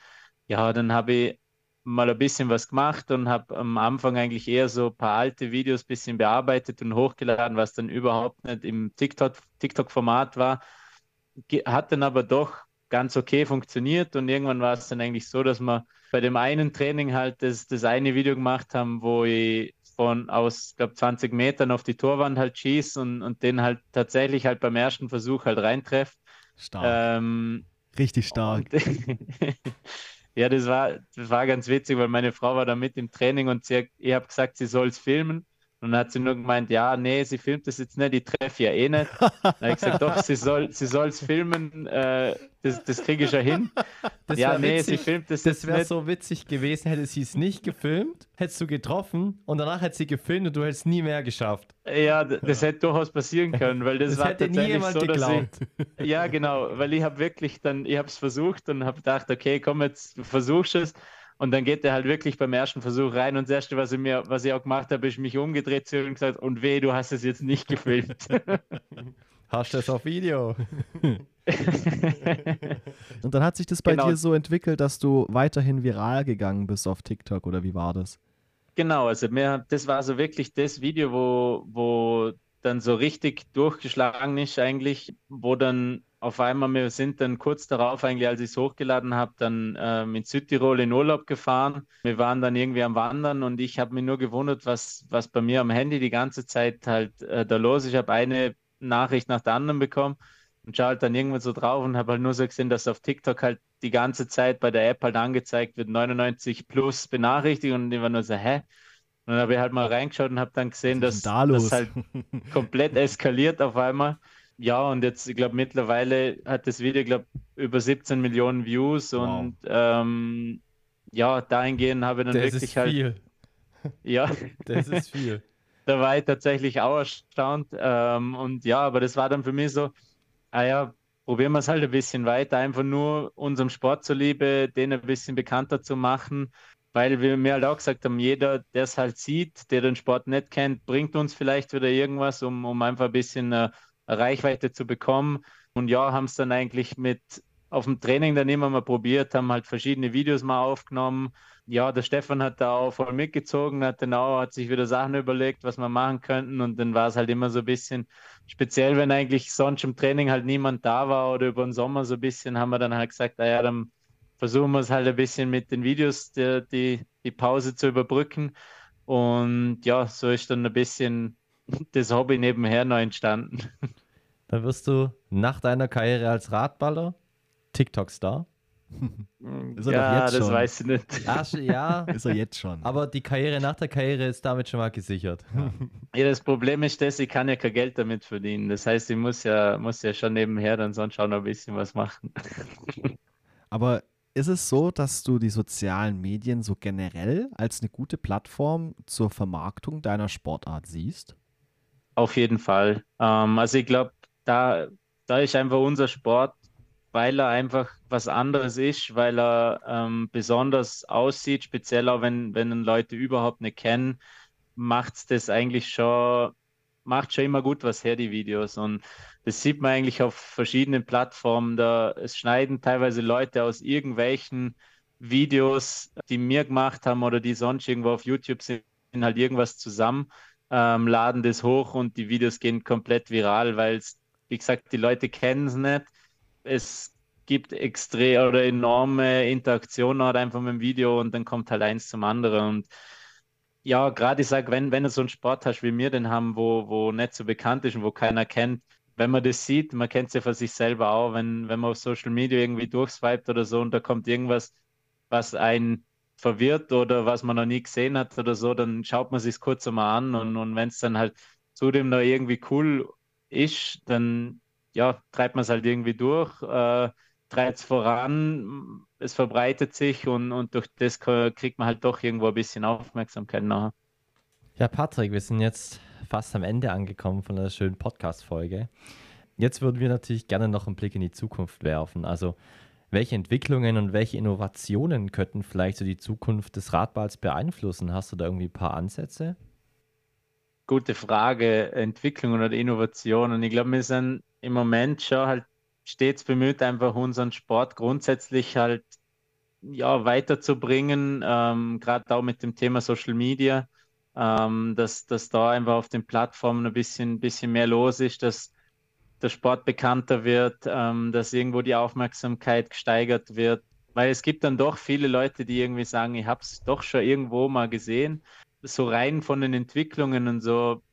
ja, dann habe ich mal ein bisschen was gemacht und habe am Anfang eigentlich eher so ein paar alte Videos ein bisschen bearbeitet und hochgeladen, was dann überhaupt nicht im TikTok-Format war. Hat dann aber doch ganz okay funktioniert und irgendwann war es dann eigentlich so, dass wir bei dem einen Training halt das, das eine Video gemacht haben, wo ich von aus, glaube 20 Metern auf die Torwand halt schießt und, und den halt tatsächlich halt beim ersten Versuch halt reintrefft. Stark. Ähm, Richtig stark. [laughs] ja, das war, das war ganz witzig, weil meine Frau war da mit im Training und sie, ich habe gesagt, sie soll es filmen. Und dann hat sie nur gemeint, ja, nee, sie filmt das jetzt nicht, ich treffe ja eh nicht. Dann habe ich gesagt, doch, sie soll es sie filmen, äh, das, das kriege ich ja hin. [laughs] Das ja, nee, witzig. sie filmt das Das wäre so witzig gewesen, hätte sie es nicht gefilmt, hättest du getroffen und danach hätte sie gefilmt und du hättest nie mehr geschafft. Ja, das hätte durchaus passieren können, weil das, das war hätte tatsächlich nie so, geglaubt. Ich, [laughs] ja, genau, weil ich habe wirklich dann, ich habe es versucht und habe gedacht, okay, komm, jetzt versuchst es. Und dann geht er halt wirklich beim ersten Versuch rein und das erste, was ich mir, was ich auch gemacht habe, ist mich umgedreht und gesagt, und weh, du hast es jetzt nicht gefilmt. [laughs] Hast du es auf Video? [laughs] und dann hat sich das bei genau. dir so entwickelt, dass du weiterhin viral gegangen bist auf TikTok oder wie war das? Genau, also mir, das war so wirklich das Video, wo, wo dann so richtig durchgeschlagen ist eigentlich, wo dann auf einmal, wir sind dann kurz darauf, eigentlich, als ich es hochgeladen habe, dann ähm, in Südtirol in Urlaub gefahren. Wir waren dann irgendwie am Wandern und ich habe mich nur gewundert, was, was bei mir am Handy die ganze Zeit halt äh, da los ist. Ich habe eine Nachricht nach der anderen bekommen und schaue halt dann irgendwann so drauf und habe halt nur so gesehen, dass auf TikTok halt die ganze Zeit bei der App halt angezeigt wird, 99 plus benachrichtigt und ich war nur so, hä? Und dann habe ich halt mal reingeschaut und habe dann gesehen, dass da das halt [laughs] komplett eskaliert auf einmal. Ja, und jetzt, ich glaube, mittlerweile hat das Video, glaube über 17 Millionen Views wow. und ähm, ja, dahingehend habe ich dann das wirklich ist halt. Viel. [laughs] Ja, das ist viel. [laughs] da war ich tatsächlich auch erstaunt. Ähm, und ja, aber das war dann für mich so, ah ja, probieren wir es halt ein bisschen weiter, einfach nur unserem Sport zuliebe, den ein bisschen bekannter zu machen, weil wir mir halt auch gesagt haben, jeder, der es halt sieht, der den Sport nicht kennt, bringt uns vielleicht wieder irgendwas, um, um einfach ein bisschen äh, Reichweite zu bekommen. Und ja, haben es dann eigentlich mit auf dem Training dann immer mal probiert, haben halt verschiedene Videos mal aufgenommen. Ja, der Stefan hat da auch voll mitgezogen, hat dann auch, hat sich wieder Sachen überlegt, was wir machen könnten. Und dann war es halt immer so ein bisschen speziell, wenn eigentlich sonst im Training halt niemand da war oder über den Sommer so ein bisschen, haben wir dann halt gesagt, naja, ah dann versuchen wir es halt ein bisschen mit den Videos die, die, die Pause zu überbrücken. Und ja, so ist dann ein bisschen [laughs] das Hobby nebenher noch entstanden. Dann wirst du nach deiner Karriere als Radballer TikTok-Star. [laughs] Ist er ja, das schon. weiß ich nicht. Ach, ja, [laughs] ist er jetzt schon. Aber die Karriere nach der Karriere ist damit schon mal gesichert. Ja. ja, das Problem ist, dass ich kann ja kein Geld damit verdienen. Das heißt, ich muss ja, muss ja schon nebenher dann sonst noch ein bisschen was machen. Aber ist es so, dass du die sozialen Medien so generell als eine gute Plattform zur Vermarktung deiner Sportart siehst? Auf jeden Fall. Ähm, also ich glaube, da, da ist einfach unser Sport, weil er einfach was anderes ist, weil er ähm, besonders aussieht, speziell auch wenn, wenn Leute überhaupt nicht kennen, macht es das eigentlich schon, macht schon immer gut was her, die Videos. Und das sieht man eigentlich auf verschiedenen Plattformen. Da es schneiden teilweise Leute aus irgendwelchen Videos, die mir gemacht haben oder die sonst irgendwo auf YouTube sind, halt irgendwas zusammen ähm, laden das hoch und die Videos gehen komplett viral, weil es, wie gesagt, die Leute kennen es nicht. Es gibt extrem oder enorme Interaktionen halt einfach mit dem Video und dann kommt halt eins zum anderen. Und ja, gerade ich sage, wenn, wenn du so einen Sport hast wie wir den haben, wo, wo nicht so bekannt ist und wo keiner kennt, wenn man das sieht, man kennt es ja von sich selber auch, wenn, wenn man auf Social Media irgendwie durchswiped oder so und da kommt irgendwas, was einen verwirrt oder was man noch nie gesehen hat oder so, dann schaut man sich kurz einmal an und, und wenn es dann halt zudem noch irgendwie cool ist, dann ja, treibt man es halt irgendwie durch, äh, treibt es voran, es verbreitet sich und, und durch das kriegt man halt doch irgendwo ein bisschen Aufmerksamkeit nachher. Ja, Patrick, wir sind jetzt fast am Ende angekommen von einer schönen Podcast-Folge. Jetzt würden wir natürlich gerne noch einen Blick in die Zukunft werfen. Also, welche Entwicklungen und welche Innovationen könnten vielleicht so die Zukunft des Radballs beeinflussen? Hast du da irgendwie ein paar Ansätze? Gute Frage, Entwicklung oder Innovation. Und ich glaube, wir sind im Moment schon halt stets bemüht, einfach unseren Sport grundsätzlich halt ja, weiterzubringen, ähm, gerade auch mit dem Thema Social Media, ähm, dass, dass da einfach auf den Plattformen ein bisschen, bisschen mehr los ist, dass der Sport bekannter wird, ähm, dass irgendwo die Aufmerksamkeit gesteigert wird. Weil es gibt dann doch viele Leute, die irgendwie sagen, ich habe es doch schon irgendwo mal gesehen. So rein von den Entwicklungen und so.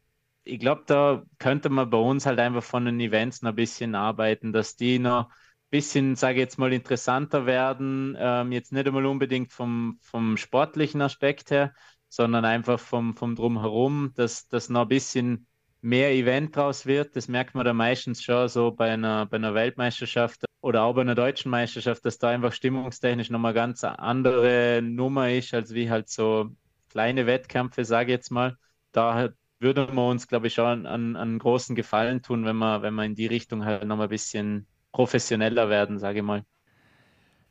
Ich glaube, da könnte man bei uns halt einfach von den Events noch ein bisschen arbeiten, dass die noch ein bisschen, sage ich jetzt mal, interessanter werden. Ähm, jetzt nicht einmal unbedingt vom, vom sportlichen Aspekt her, sondern einfach vom, vom Drumherum, dass das noch ein bisschen mehr Event draus wird. Das merkt man da meistens schon so bei einer, bei einer Weltmeisterschaft oder auch bei einer deutschen Meisterschaft, dass da einfach stimmungstechnisch nochmal ganz andere Nummer ist, als wie halt so kleine Wettkämpfe, sage ich jetzt mal. Da würde man uns, glaube ich, schon an, einen großen Gefallen tun, wenn wir, wenn wir in die Richtung halt nochmal ein bisschen professioneller werden, sage ich mal.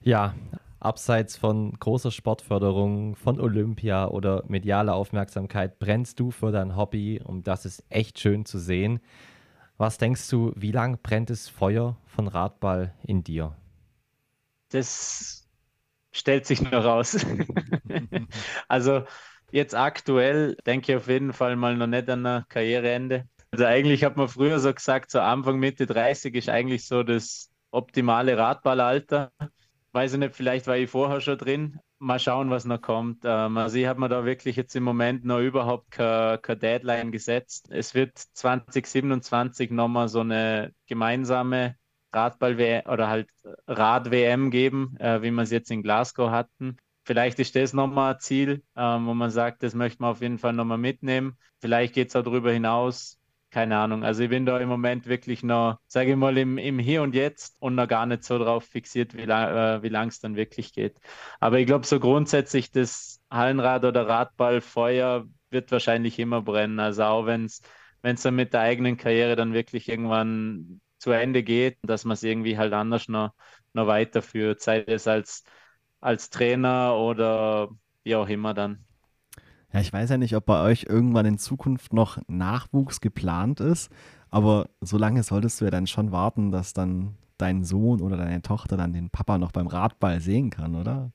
Ja, abseits von großer Sportförderung, von Olympia oder medialer Aufmerksamkeit brennst du für dein Hobby und das ist echt schön zu sehen. Was denkst du, wie lang brennt das Feuer von Radball in dir? Das stellt sich noch raus. [laughs] also jetzt aktuell denke ich auf jeden Fall mal noch nicht an ein Karriereende. Also eigentlich hat man früher so gesagt, so Anfang, Mitte 30 ist eigentlich so das optimale Radballalter weiß ich nicht, vielleicht war ich vorher schon drin. Mal schauen, was noch kommt. Ähm, also ich habe mir da wirklich jetzt im Moment noch überhaupt keine, Deadline gesetzt. Es wird 2027 nochmal so eine gemeinsame Radball- oder halt Rad-WM geben, äh, wie wir es jetzt in Glasgow hatten. Vielleicht ist das nochmal ein Ziel, ähm, wo man sagt, das möchte man auf jeden Fall nochmal mitnehmen. Vielleicht geht es auch darüber hinaus, keine Ahnung. Also ich bin da im Moment wirklich noch, sage ich mal, im, im Hier und Jetzt und noch gar nicht so drauf fixiert, wie, lang, äh, wie lang es dann wirklich geht. Aber ich glaube, so grundsätzlich das Hallenrad oder Radballfeuer wird wahrscheinlich immer brennen. Also auch wenn es wenn es dann mit der eigenen Karriere dann wirklich irgendwann zu Ende geht, dass man es irgendwie halt anders noch, noch weiterführt, sei es als, als Trainer oder wie auch immer dann. Ja, ich weiß ja nicht, ob bei euch irgendwann in Zukunft noch Nachwuchs geplant ist, aber so lange solltest du ja dann schon warten, dass dann dein Sohn oder deine Tochter dann den Papa noch beim Radball sehen kann, oder?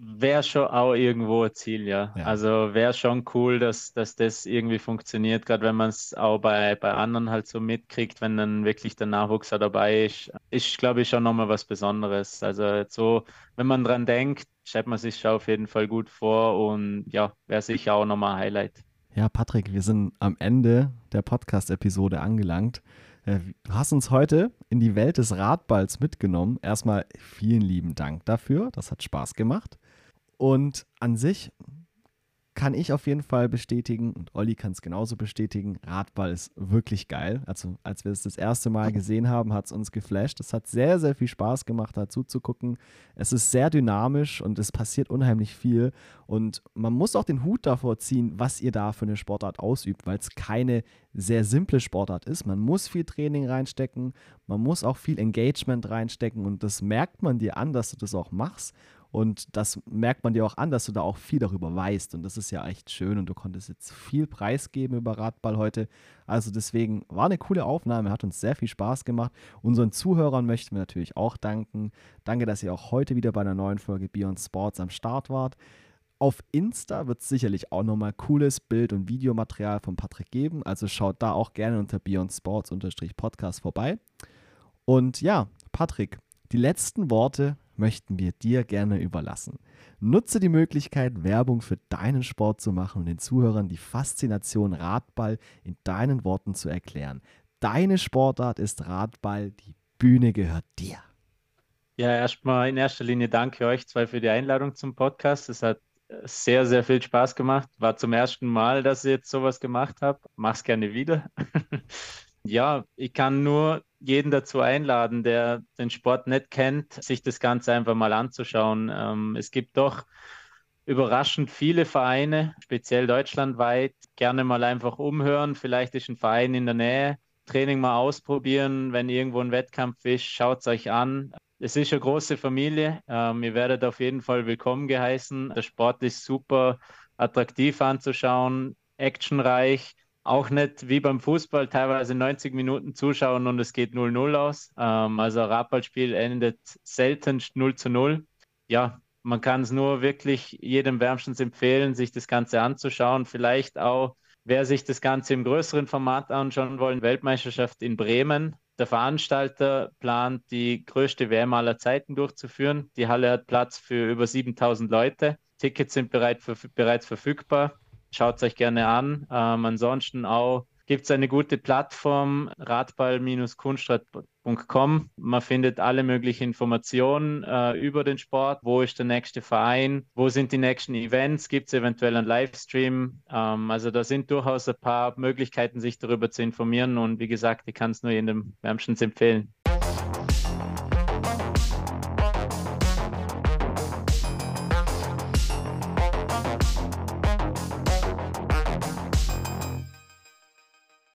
Wäre schon auch irgendwo ein Ziel, ja. ja. Also wäre schon cool, dass, dass das irgendwie funktioniert, gerade wenn man es auch bei, bei anderen halt so mitkriegt, wenn dann wirklich der Nachwuchs dabei ist. Ist, glaube ich, schon nochmal was Besonderes. Also so, wenn man dran denkt, stellt man sich schon auf jeden Fall gut vor und ja, wäre sicher auch nochmal ein Highlight. Ja, Patrick, wir sind am Ende der Podcast-Episode angelangt. Äh, du hast uns heute in die Welt des Radballs mitgenommen. Erstmal vielen lieben Dank dafür. Das hat Spaß gemacht. Und an sich kann ich auf jeden Fall bestätigen und Olli kann es genauso bestätigen. Radball ist wirklich geil. Also, als wir es das erste Mal gesehen haben, hat es uns geflasht. Es hat sehr, sehr viel Spaß gemacht, dazu zu gucken. Es ist sehr dynamisch und es passiert unheimlich viel. Und man muss auch den Hut davor ziehen, was ihr da für eine Sportart ausübt, weil es keine sehr simple Sportart ist. Man muss viel Training reinstecken, man muss auch viel Engagement reinstecken und das merkt man dir an, dass du das auch machst. Und das merkt man dir auch an, dass du da auch viel darüber weißt. Und das ist ja echt schön. Und du konntest jetzt viel preisgeben über Radball heute. Also deswegen war eine coole Aufnahme, hat uns sehr viel Spaß gemacht. Unseren Zuhörern möchten wir natürlich auch danken. Danke, dass ihr auch heute wieder bei einer neuen Folge Beyond Sports am Start wart. Auf Insta wird es sicherlich auch nochmal cooles Bild- und Videomaterial von Patrick geben. Also schaut da auch gerne unter Beyond Sports Podcast vorbei. Und ja, Patrick, die letzten Worte möchten wir dir gerne überlassen. Nutze die Möglichkeit, Werbung für deinen Sport zu machen und den Zuhörern die Faszination Radball in deinen Worten zu erklären. Deine Sportart ist Radball, die Bühne gehört dir. Ja, erstmal in erster Linie danke euch zwei für die Einladung zum Podcast. Es hat sehr, sehr viel Spaß gemacht. War zum ersten Mal, dass ich jetzt sowas gemacht habe. Mach's gerne wieder. [laughs] ja, ich kann nur jeden dazu einladen, der den Sport nicht kennt, sich das Ganze einfach mal anzuschauen. Ähm, es gibt doch überraschend viele Vereine, speziell deutschlandweit. Gerne mal einfach umhören. Vielleicht ist ein Verein in der Nähe. Training mal ausprobieren. Wenn irgendwo ein Wettkampf ist, schaut es euch an es ist eine große Familie. Ähm, ihr werdet auf jeden Fall willkommen geheißen. Der Sport ist super attraktiv anzuschauen, actionreich. Auch nicht wie beim Fußball, teilweise 90 Minuten zuschauen und es geht 0-0 aus. Ähm, also ein Radballspiel endet seltenst 0 zu 0. Ja, man kann es nur wirklich jedem wärmstens empfehlen, sich das Ganze anzuschauen. Vielleicht auch, wer sich das Ganze im größeren Format anschauen wollen, Weltmeisterschaft in Bremen der Veranstalter plant, die größte WM aller Zeiten durchzuführen. Die Halle hat Platz für über 7000 Leute. Tickets sind bereit für, bereits verfügbar. Schaut es euch gerne an. Ähm, ansonsten auch gibt es eine gute Plattform, radball-kunststadt.com. Man findet alle möglichen Informationen äh, über den Sport. Wo ist der nächste Verein? Wo sind die nächsten Events? Gibt es eventuell einen Livestream? Ähm, also da sind durchaus ein paar Möglichkeiten, sich darüber zu informieren. Und wie gesagt, ich kann es nur jedem wärmstens empfehlen.